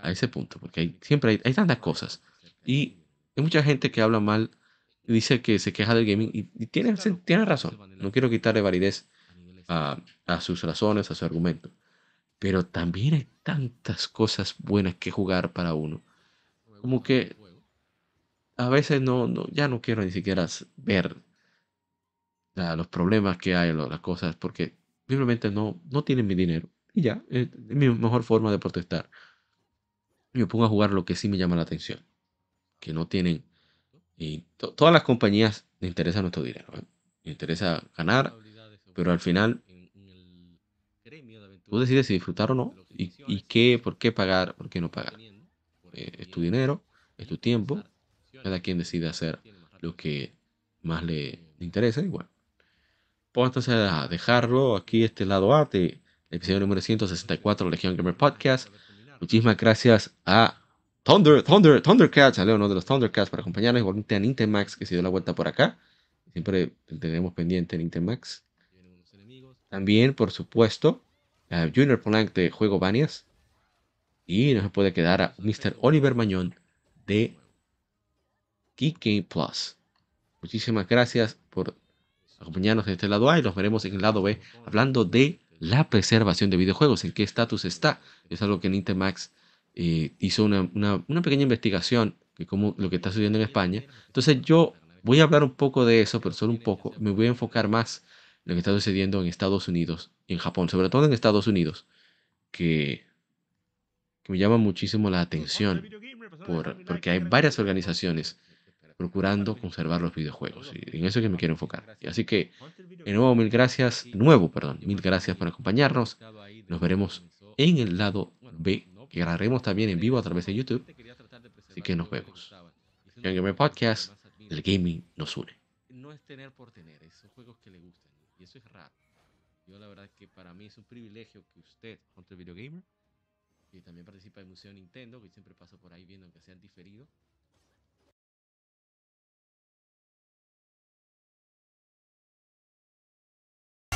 A ese punto, porque hay, siempre hay, hay, tantas cosas. Y hay mucha gente que habla mal y dice que se queja del gaming y, tiene, tiene razón. No quiero quitarle validez a, a sus razones, a su argumento. Pero también hay tantas cosas buenas que jugar para uno. Como que a veces no, no ya no quiero ni siquiera ver los problemas que hay, las cosas, porque simplemente no, no tienen mi dinero. Y ya, es mi mejor forma de protestar. Me pongo a jugar lo que sí me llama la atención. Que no tienen... Y todas las compañías les interesa nuestro dinero. ¿eh? Les interesa ganar, pero al final tú decides si disfrutar o no. Y, y qué, por qué pagar, por qué no pagar. Eh, es tu dinero, es tu tiempo. Cada quien decide hacer lo que más le, interesa. Igual. Pues entonces a dejarlo aquí, este lado A. Te, episodio número 164 Legion Gamer Podcast. Muchísimas gracias a Thunder, Thunder, Thundercats, a uno de los Thundercats para acompañarnos, igualmente a Nintemax que se dio la vuelta por acá. Siempre tenemos pendiente Nintemax. También, por supuesto, a Junior Polanc de Juego Banias. Y no se puede quedar a Mr. Oliver Mañón de Geek Game Plus. Muchísimas gracias por acompañarnos en este lado A y los veremos en el lado B hablando de la preservación de videojuegos, en qué estatus está. Es algo que Nintemax eh, hizo una, una, pequeña investigación de cómo lo que está sucediendo en España. Entonces yo voy a hablar un poco de eso, pero solo un poco. Me voy a enfocar más en lo que está sucediendo en Estados Unidos y en Japón, sobre todo en Estados Unidos, que, que me llama muchísimo la atención por, porque hay varias organizaciones procurando conservar los videojuegos. Y en eso es que me quiero enfocar. Así que, de nuevo, mil gracias, nuevo, perdón, mil gracias por acompañarnos. Nos veremos en el lado B, que grabaremos también en vivo a través de YouTube. Así que nos vemos. Gamer Podcast, el gaming nos une. No es tener por tener, son juegos que le gustan. Y eso es raro. Yo la verdad que para mí es un privilegio que usted, contra el videogamer, y también participa en Museo Nintendo, que siempre paso por ahí viendo que sean diferido,